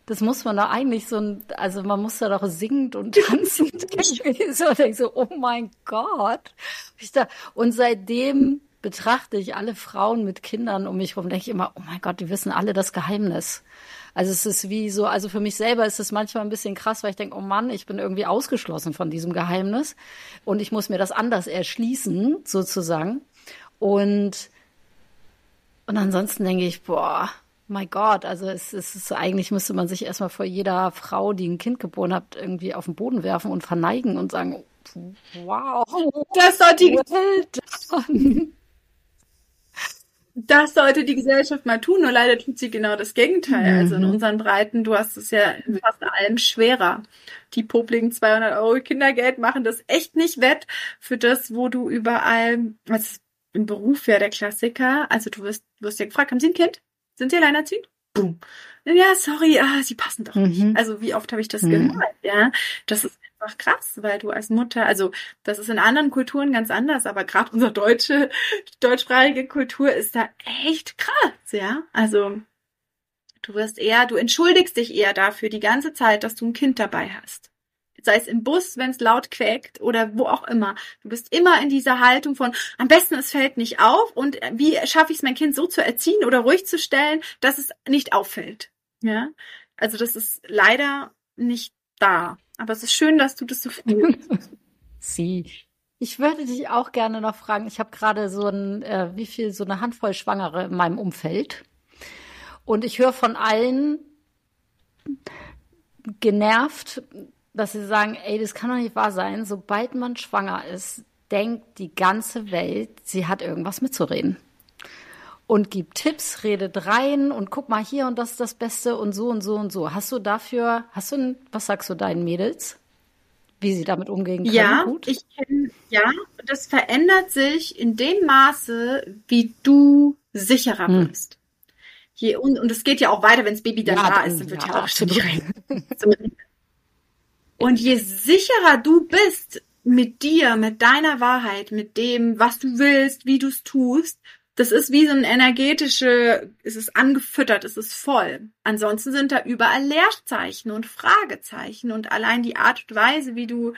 das muss man da eigentlich so ein, also man muss da doch singend und tanzend so, denke so, oh mein Gott. Und seitdem betrachte ich alle Frauen mit Kindern um mich herum, denke ich immer, oh mein Gott, die wissen alle das Geheimnis. Also es ist wie so, also für mich selber ist es manchmal ein bisschen krass, weil ich denke, oh Mann, ich bin irgendwie ausgeschlossen von diesem Geheimnis. Und ich muss mir das anders erschließen, sozusagen. Und, und ansonsten denke ich, boah, mein Gott, also es, es ist eigentlich müsste man sich erstmal vor jeder Frau, die ein Kind geboren hat, irgendwie auf den Boden werfen und verneigen und sagen, wow,
das sollte die das sollte die Gesellschaft mal tun, nur leider tut sie genau das Gegenteil. Mhm. Also in unseren Breiten, du hast es ja in fast allem schwerer. Die popligen 200 Euro Kindergeld machen das echt nicht wett für das, wo du überall, was im Beruf ja der Klassiker, also du wirst, wirst ja gefragt, haben Sie ein Kind? Sind Sie alleinerziehend? Boom. Ja, sorry, ah, Sie passen doch nicht. Mhm. Also wie oft habe ich das mhm. gehört, ja? Das ist einfach krass, weil du als Mutter, also das ist in anderen Kulturen ganz anders, aber gerade unsere deutsche, deutschsprachige Kultur ist da echt krass, ja. Also du wirst eher, du entschuldigst dich eher dafür die ganze Zeit, dass du ein Kind dabei hast. Sei es im Bus, wenn es laut quäkt oder wo auch immer. Du bist immer in dieser Haltung von, am besten es fällt nicht auf und wie schaffe ich es, mein Kind so zu erziehen oder ruhig zu stellen, dass es nicht auffällt. Ja, also das ist leider nicht da. Aber es ist schön, dass du das so fühlst.
Sie. Ich würde dich auch gerne noch fragen. Ich habe gerade so ein, äh, wie viel, so eine Handvoll Schwangere in meinem Umfeld. Und ich höre von allen genervt, dass sie sagen, ey, das kann doch nicht wahr sein. Sobald man schwanger ist, denkt die ganze Welt, sie hat irgendwas mitzureden und gibt Tipps, redet rein und guck mal hier und das ist das Beste und so und so und so. Hast du dafür, hast du, was sagst du deinen Mädels? Wie sie damit umgehen können?
Ja, Gut? ich kenne, ja, das verändert sich in dem Maße, wie du sicherer hm. wirst. Je, und, und es geht ja auch weiter, wenn das Baby dann ja, da ist, dann wird ja, ja auch schon Und je sicherer du bist mit dir, mit deiner Wahrheit, mit dem, was du willst, wie du es tust, das ist wie so ein energetische, es ist angefüttert, es ist voll. Ansonsten sind da überall Leerzeichen und Fragezeichen und allein die Art und Weise, wie du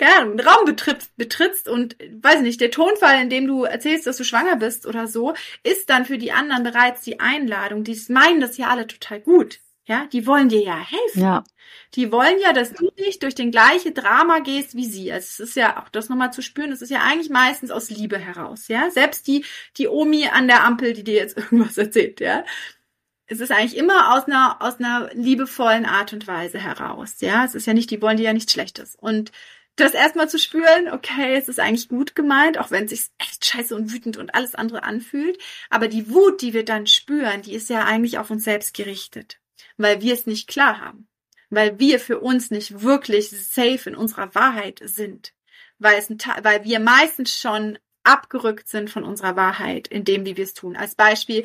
ja, einen Raum betrittst, betrittst und, weiß nicht, der Tonfall, in dem du erzählst, dass du schwanger bist oder so, ist dann für die anderen bereits die Einladung. Die meinen das ja alle total gut. Ja, die wollen dir ja helfen. Ja. Die wollen ja, dass du nicht durch den gleiche Drama gehst wie sie. Also es ist ja auch das nochmal zu spüren, es ist ja eigentlich meistens aus Liebe heraus, ja. Selbst die, die Omi an der Ampel, die dir jetzt irgendwas erzählt, ja. Es ist eigentlich immer aus einer, aus einer liebevollen Art und Weise heraus, ja. Es ist ja nicht, die wollen dir ja nichts Schlechtes. Und das erstmal zu spüren, okay, es ist eigentlich gut gemeint, auch wenn es sich echt scheiße und wütend und alles andere anfühlt. Aber die Wut, die wir dann spüren, die ist ja eigentlich auf uns selbst gerichtet weil wir es nicht klar haben, weil wir für uns nicht wirklich safe in unserer Wahrheit sind, weil, es weil wir meistens schon abgerückt sind von unserer Wahrheit in dem, wie wir es tun. Als Beispiel,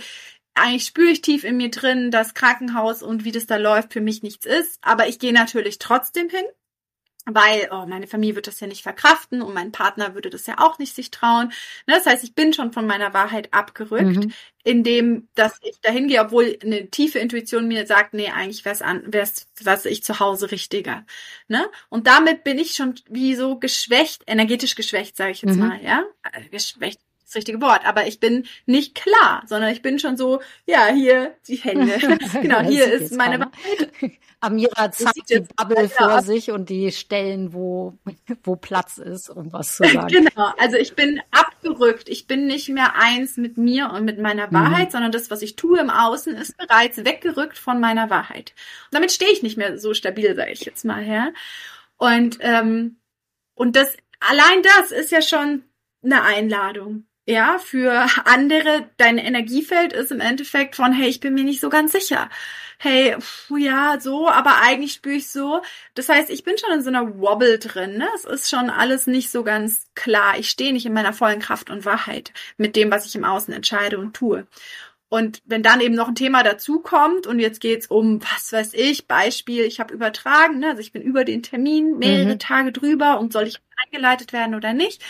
eigentlich spüre ich tief in mir drin, dass Krankenhaus und wie das da läuft für mich nichts ist, aber ich gehe natürlich trotzdem hin weil oh, meine Familie wird das ja nicht verkraften und mein Partner würde das ja auch nicht sich trauen. Ne, das heißt, ich bin schon von meiner Wahrheit abgerückt, mhm. indem dass ich dahin gehe, obwohl eine tiefe Intuition mir sagt, nee, eigentlich wär's an, wär's was ich zu Hause richtiger. Ne? Und damit bin ich schon wie so geschwächt, energetisch geschwächt, sage ich jetzt mhm. mal, ja, äh, geschwächt das richtige Wort, aber ich bin nicht klar, sondern ich bin schon so, ja, hier die Hände. genau, hier ist meine Wahrheit.
Amira zeigt die Bubble vor sich und die Stellen, wo, wo Platz ist, um was zu sagen.
Genau, also ich bin abgerückt. Ich bin nicht mehr eins mit mir und mit meiner Wahrheit, mhm. sondern das, was ich tue im Außen, ist bereits weggerückt von meiner Wahrheit. Und damit stehe ich nicht mehr so stabil, sage ich jetzt mal, ja. Und, ähm, und das, allein das ist ja schon eine Einladung ja, für andere, dein Energiefeld ist im Endeffekt von, hey, ich bin mir nicht so ganz sicher. Hey, pf, ja, so, aber eigentlich spüre ich so. Das heißt, ich bin schon in so einer Wobble drin. Ne? Es ist schon alles nicht so ganz klar. Ich stehe nicht in meiner vollen Kraft und Wahrheit mit dem, was ich im Außen entscheide und tue. Und wenn dann eben noch ein Thema dazu kommt und jetzt geht's um, was weiß ich, Beispiel, ich habe übertragen, ne? also ich bin über den Termin mehrere mhm. Tage drüber und soll ich eingeleitet werden oder nicht,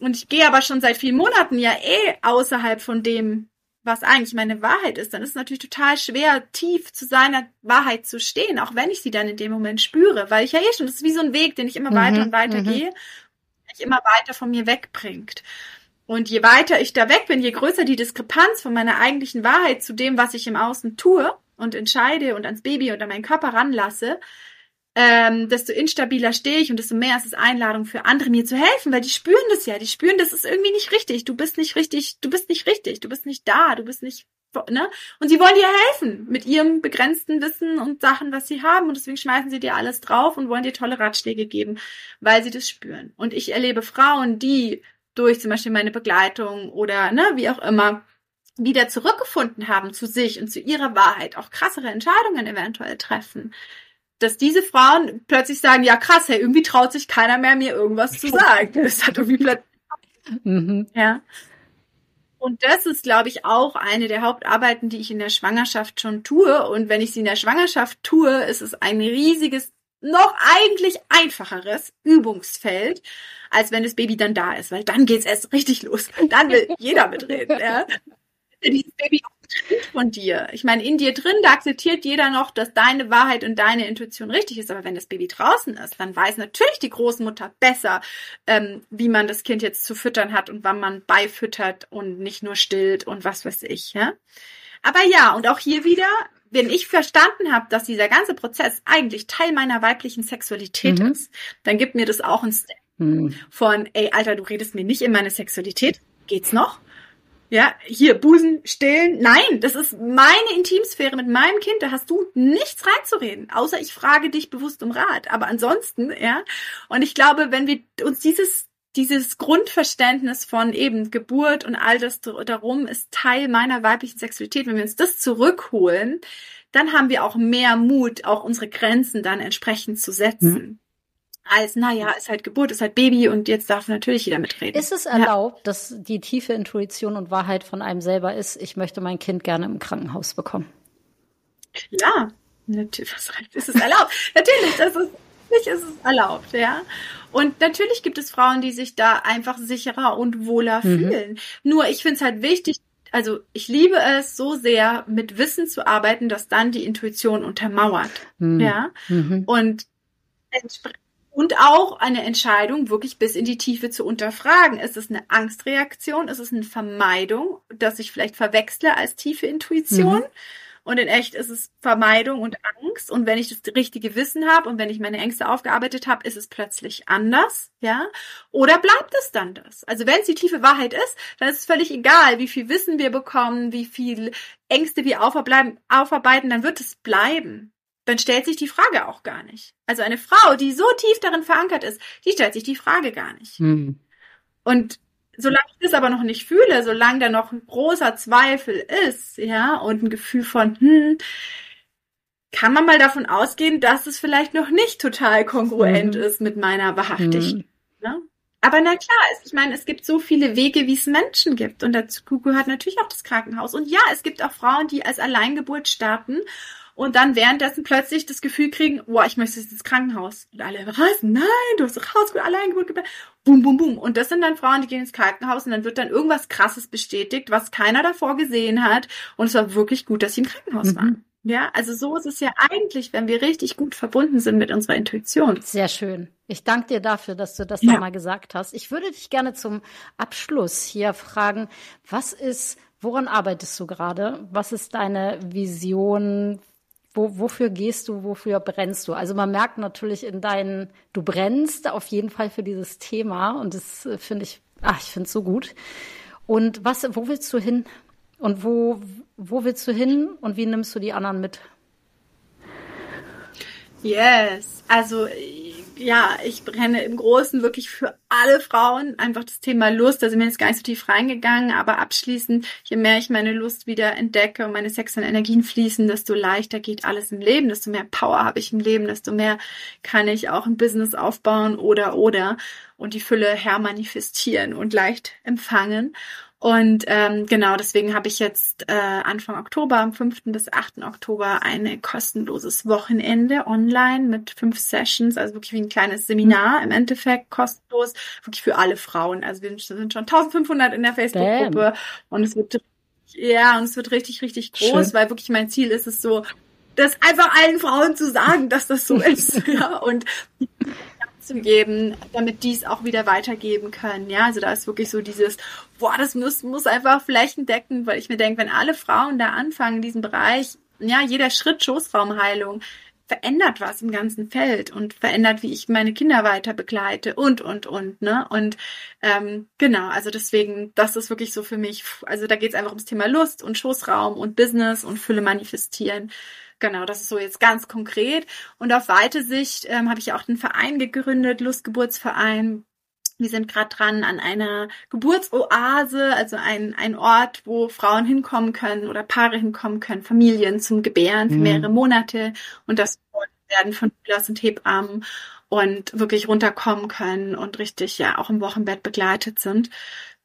und ich gehe aber schon seit vielen Monaten ja eh außerhalb von dem, was eigentlich meine Wahrheit ist, dann ist es natürlich total schwer, tief zu seiner Wahrheit zu stehen, auch wenn ich sie dann in dem Moment spüre, weil ich ja eh schon, das ist wie so ein Weg, den ich immer mhm, weiter und weiter mhm. gehe, mich immer weiter von mir wegbringt. Und je weiter ich da weg bin, je größer die Diskrepanz von meiner eigentlichen Wahrheit zu dem, was ich im Außen tue und entscheide und ans Baby und an meinen Körper ranlasse, ähm, desto instabiler stehe ich und desto mehr ist es Einladung für andere, mir zu helfen, weil die spüren das ja, die spüren, das ist irgendwie nicht richtig, du bist nicht richtig, du bist nicht richtig, du bist nicht da, du bist nicht, ne? Und sie wollen dir helfen mit ihrem begrenzten Wissen und Sachen, was sie haben. Und deswegen schmeißen sie dir alles drauf und wollen dir tolle Ratschläge geben, weil sie das spüren. Und ich erlebe Frauen, die durch zum Beispiel meine Begleitung oder, ne, wie auch immer, wieder zurückgefunden haben zu sich und zu ihrer Wahrheit, auch krassere Entscheidungen eventuell treffen, dass diese Frauen plötzlich sagen, ja krass, hey, irgendwie traut sich keiner mehr, mir irgendwas zu sagen. Das hat irgendwie plötzlich, mhm. ja. Und das ist, glaube ich, auch eine der Hauptarbeiten, die ich in der Schwangerschaft schon tue. Und wenn ich sie in der Schwangerschaft tue, ist es ein riesiges, noch eigentlich einfacheres Übungsfeld, als wenn das Baby dann da ist, weil dann geht's erst richtig los. Dann will jeder mitreden. Ja. Dieses Baby von dir. Ich meine, in dir drin, da akzeptiert jeder noch, dass deine Wahrheit und deine Intuition richtig ist. Aber wenn das Baby draußen ist, dann weiß natürlich die Großmutter besser, ähm, wie man das Kind jetzt zu füttern hat und wann man beifüttert und nicht nur stillt und was weiß ich. Ja? Aber ja, und auch hier wieder, wenn ich verstanden habe, dass dieser ganze Prozess eigentlich Teil meiner weiblichen Sexualität mhm. ist, dann gibt mir das auch ein Step mhm. von, ey, Alter, du redest mir nicht in meine Sexualität. Geht's noch? Ja, hier Busen stillen. Nein, das ist meine Intimsphäre mit meinem Kind. Da hast du nichts reinzureden, außer ich frage dich bewusst um Rat. Aber ansonsten, ja. Und ich glaube, wenn wir uns dieses dieses Grundverständnis von eben Geburt und all das darum ist Teil meiner weiblichen Sexualität. Wenn wir uns das zurückholen, dann haben wir auch mehr Mut, auch unsere Grenzen dann entsprechend zu setzen. Mhm als, naja, ist halt Geburt, ist halt Baby und jetzt darf natürlich jeder mitreden.
Ist es erlaubt, ja. dass die tiefe Intuition und Wahrheit von einem selber ist, ich möchte mein Kind gerne im Krankenhaus bekommen?
Klar, natürlich, was heißt, ist es erlaubt? natürlich, das ist, nicht ist es erlaubt, ja. Und natürlich gibt es Frauen, die sich da einfach sicherer und wohler mhm. fühlen. Nur ich finde es halt wichtig, also ich liebe es so sehr, mit Wissen zu arbeiten, dass dann die Intuition untermauert. Mhm. Ja. Mhm. Und entsprechend und auch eine Entscheidung wirklich bis in die Tiefe zu unterfragen. Ist es eine Angstreaktion? Ist es eine Vermeidung, dass ich vielleicht verwechsle als tiefe Intuition? Mhm. Und in echt ist es Vermeidung und Angst. Und wenn ich das richtige Wissen habe und wenn ich meine Ängste aufgearbeitet habe, ist es plötzlich anders, ja? Oder bleibt es dann das? Also wenn es die tiefe Wahrheit ist, dann ist es völlig egal, wie viel Wissen wir bekommen, wie viel Ängste wir aufarbeiten, dann wird es bleiben dann stellt sich die Frage auch gar nicht. Also eine Frau, die so tief darin verankert ist, die stellt sich die Frage gar nicht. Mhm. Und solange ich das aber noch nicht fühle, solange da noch ein großer Zweifel ist, ja, und ein Gefühl von, hm, kann man mal davon ausgehen, dass es vielleicht noch nicht total kongruent mhm. ist mit meiner Wahrhaftigkeit. Mhm. Ne? Aber na klar, ich meine, es gibt so viele Wege, wie es Menschen gibt. Und dazu gehört natürlich auch das Krankenhaus. Und ja, es gibt auch Frauen, die als Alleingeburt starten und dann währenddessen plötzlich das Gefühl kriegen, boah, ich möchte jetzt ins Krankenhaus. Und alle, was? Nein, du hast doch Hausgeburt, Alleingeburt gebärt. Bum, bum, bum. Und das sind dann Frauen, die gehen ins Krankenhaus und dann wird dann irgendwas krasses bestätigt, was keiner davor gesehen hat. Und es war wirklich gut, dass sie im Krankenhaus mhm. waren. Ja, also so ist es ja eigentlich, wenn wir richtig gut verbunden sind mit unserer Intuition.
Sehr schön. Ich danke dir dafür, dass du das ja. nochmal gesagt hast. Ich würde dich gerne zum Abschluss hier fragen, was ist, woran arbeitest du gerade? Was ist deine Vision? Wo, wofür gehst du? Wofür brennst du? Also man merkt natürlich in deinen, du brennst auf jeden Fall für dieses Thema und das äh, finde ich, ach, ich finde es so gut. Und was, wo willst du hin? Und wo, wo willst du hin und wie nimmst du die anderen mit?
Yes, also ja, ich brenne im Großen wirklich für alle Frauen. Einfach das Thema Lust, da sind wir jetzt gar nicht so tief reingegangen, aber abschließend, je mehr ich meine Lust wieder entdecke und meine sexuellen Energien fließen, desto leichter geht alles im Leben, desto mehr Power habe ich im Leben, desto mehr kann ich auch ein Business aufbauen oder oder und die Fülle hermanifestieren und leicht empfangen. Und ähm, genau, deswegen habe ich jetzt äh, Anfang Oktober, am 5. bis 8. Oktober, ein kostenloses Wochenende online mit fünf Sessions, also wirklich wie ein kleines Seminar im Endeffekt, kostenlos, wirklich für alle Frauen. Also wir sind schon 1500 in der Facebook-Gruppe und es wird, ja, und es wird richtig, richtig groß, Schön. weil wirklich mein Ziel ist es so, das einfach allen Frauen zu sagen, dass das so ist, ja, und zu geben, damit die es auch wieder weitergeben können. Ja, also da ist wirklich so dieses, boah, das muss, muss einfach flächendeckend, weil ich mir denke, wenn alle Frauen da anfangen, in diesem Bereich, ja, jeder Schritt Schoßraumheilung verändert was im ganzen Feld und verändert, wie ich meine Kinder weiter begleite und, und, und, ne? Und ähm, genau, also deswegen, das ist wirklich so für mich, also da geht es einfach ums Thema Lust und Schoßraum und Business und Fülle manifestieren. Genau, das ist so jetzt ganz konkret. Und auf weite Sicht ähm, habe ich auch den Verein gegründet, Lustgeburtsverein. Wir sind gerade dran an einer Geburtsoase, also ein, ein Ort, wo Frauen hinkommen können oder Paare hinkommen können, Familien zum Gebären für mhm. mehrere Monate und das werden von Pillars und Hebammen und wirklich runterkommen können und richtig ja auch im Wochenbett begleitet sind.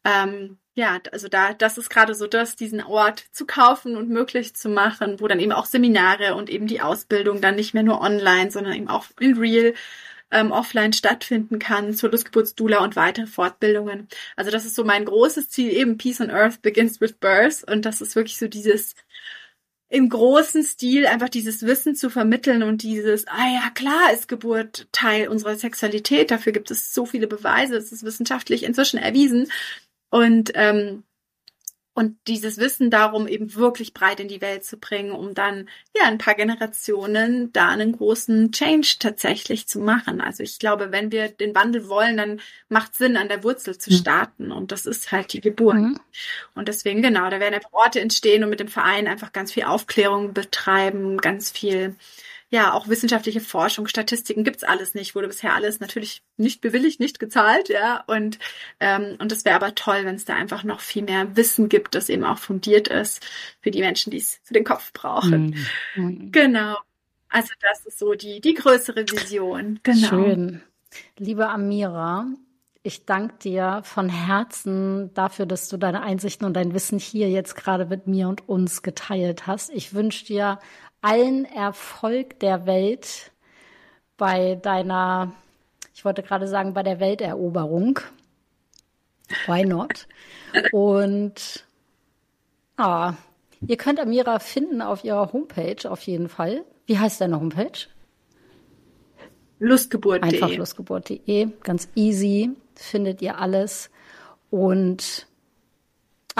Ähm, ja, also da, das ist gerade so das, diesen Ort zu kaufen und möglich zu machen, wo dann eben auch Seminare und eben die Ausbildung dann nicht mehr nur online, sondern eben auch in real ähm, offline stattfinden kann zur Lustgeburtsdula und weitere Fortbildungen. Also das ist so mein großes Ziel, eben Peace on Earth begins with Birth. Und das ist wirklich so dieses im großen Stil einfach dieses Wissen zu vermitteln und dieses, ah ja, klar ist Geburt Teil unserer Sexualität, dafür gibt es so viele Beweise, es ist wissenschaftlich inzwischen erwiesen, und ähm, und dieses Wissen darum eben wirklich breit in die Welt zu bringen, um dann ja ein paar Generationen da einen großen Change tatsächlich zu machen. Also ich glaube, wenn wir den Wandel wollen, dann macht Sinn, an der Wurzel zu hm. starten. Und das ist halt die Geburt. Mhm. Und deswegen, genau, da werden einfach Orte entstehen und mit dem Verein einfach ganz viel Aufklärung betreiben, ganz viel ja, auch wissenschaftliche Forschung, Statistiken gibt's alles nicht, wurde bisher alles natürlich nicht bewilligt, nicht gezahlt, ja. Und, ähm, und das wäre aber toll, wenn es da einfach noch viel mehr Wissen gibt, das eben auch fundiert ist für die Menschen, die es für den Kopf brauchen. Mhm. Genau. Also das ist so die, die größere Vision. Genau.
Schön. Liebe Amira, ich danke dir von Herzen dafür, dass du deine Einsichten und dein Wissen hier jetzt gerade mit mir und uns geteilt hast. Ich wünsche dir allen Erfolg der Welt bei deiner, ich wollte gerade sagen, bei der Welteroberung. Why not? Und ah, ihr könnt Amira finden auf ihrer Homepage auf jeden Fall. Wie heißt deine Homepage?
Lustgeburt.de.
Einfach lustgeburt.de. Ganz easy findet ihr alles. Und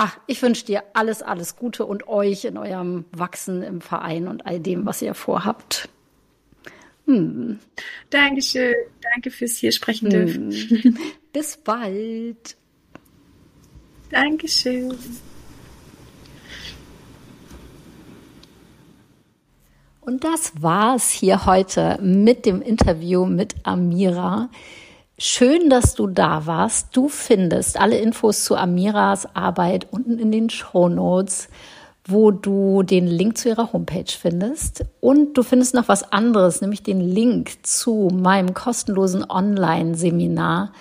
Ach, ich wünsche dir alles, alles Gute und euch in eurem Wachsen im Verein und all dem, was ihr vorhabt.
Hm. Dankeschön. Danke fürs hier sprechen dürfen. Hm.
Bis bald.
Dankeschön.
Und das war's hier heute mit dem Interview mit Amira. Schön, dass du da warst. Du findest alle Infos zu Amiras Arbeit unten in den Show Notes, wo du den Link zu ihrer Homepage findest. Und du findest noch was anderes, nämlich den Link zu meinem kostenlosen Online-Seminar,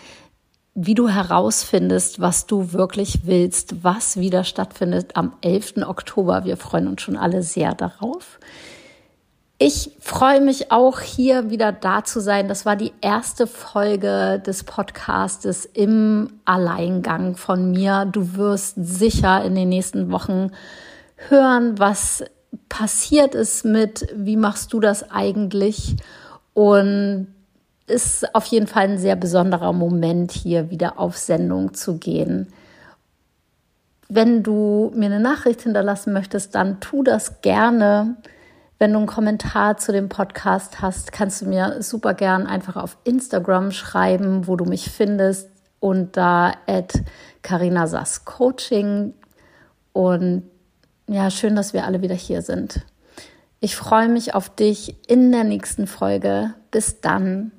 wie du herausfindest, was du wirklich willst, was wieder stattfindet am 11. Oktober. Wir freuen uns schon alle sehr darauf. Ich freue mich auch hier wieder da zu sein. Das war die erste Folge des Podcastes im Alleingang von mir. Du wirst sicher in den nächsten Wochen hören, was passiert ist mit, wie machst du das eigentlich? Und ist auf jeden Fall ein sehr besonderer Moment, hier wieder auf Sendung zu gehen. Wenn du mir eine Nachricht hinterlassen möchtest, dann tu das gerne. Wenn du einen Kommentar zu dem Podcast hast, kannst du mir super gern einfach auf Instagram schreiben, wo du mich findest, unter Carina Sass Coaching. Und ja, schön, dass wir alle wieder hier sind. Ich freue mich auf dich in der nächsten Folge. Bis dann.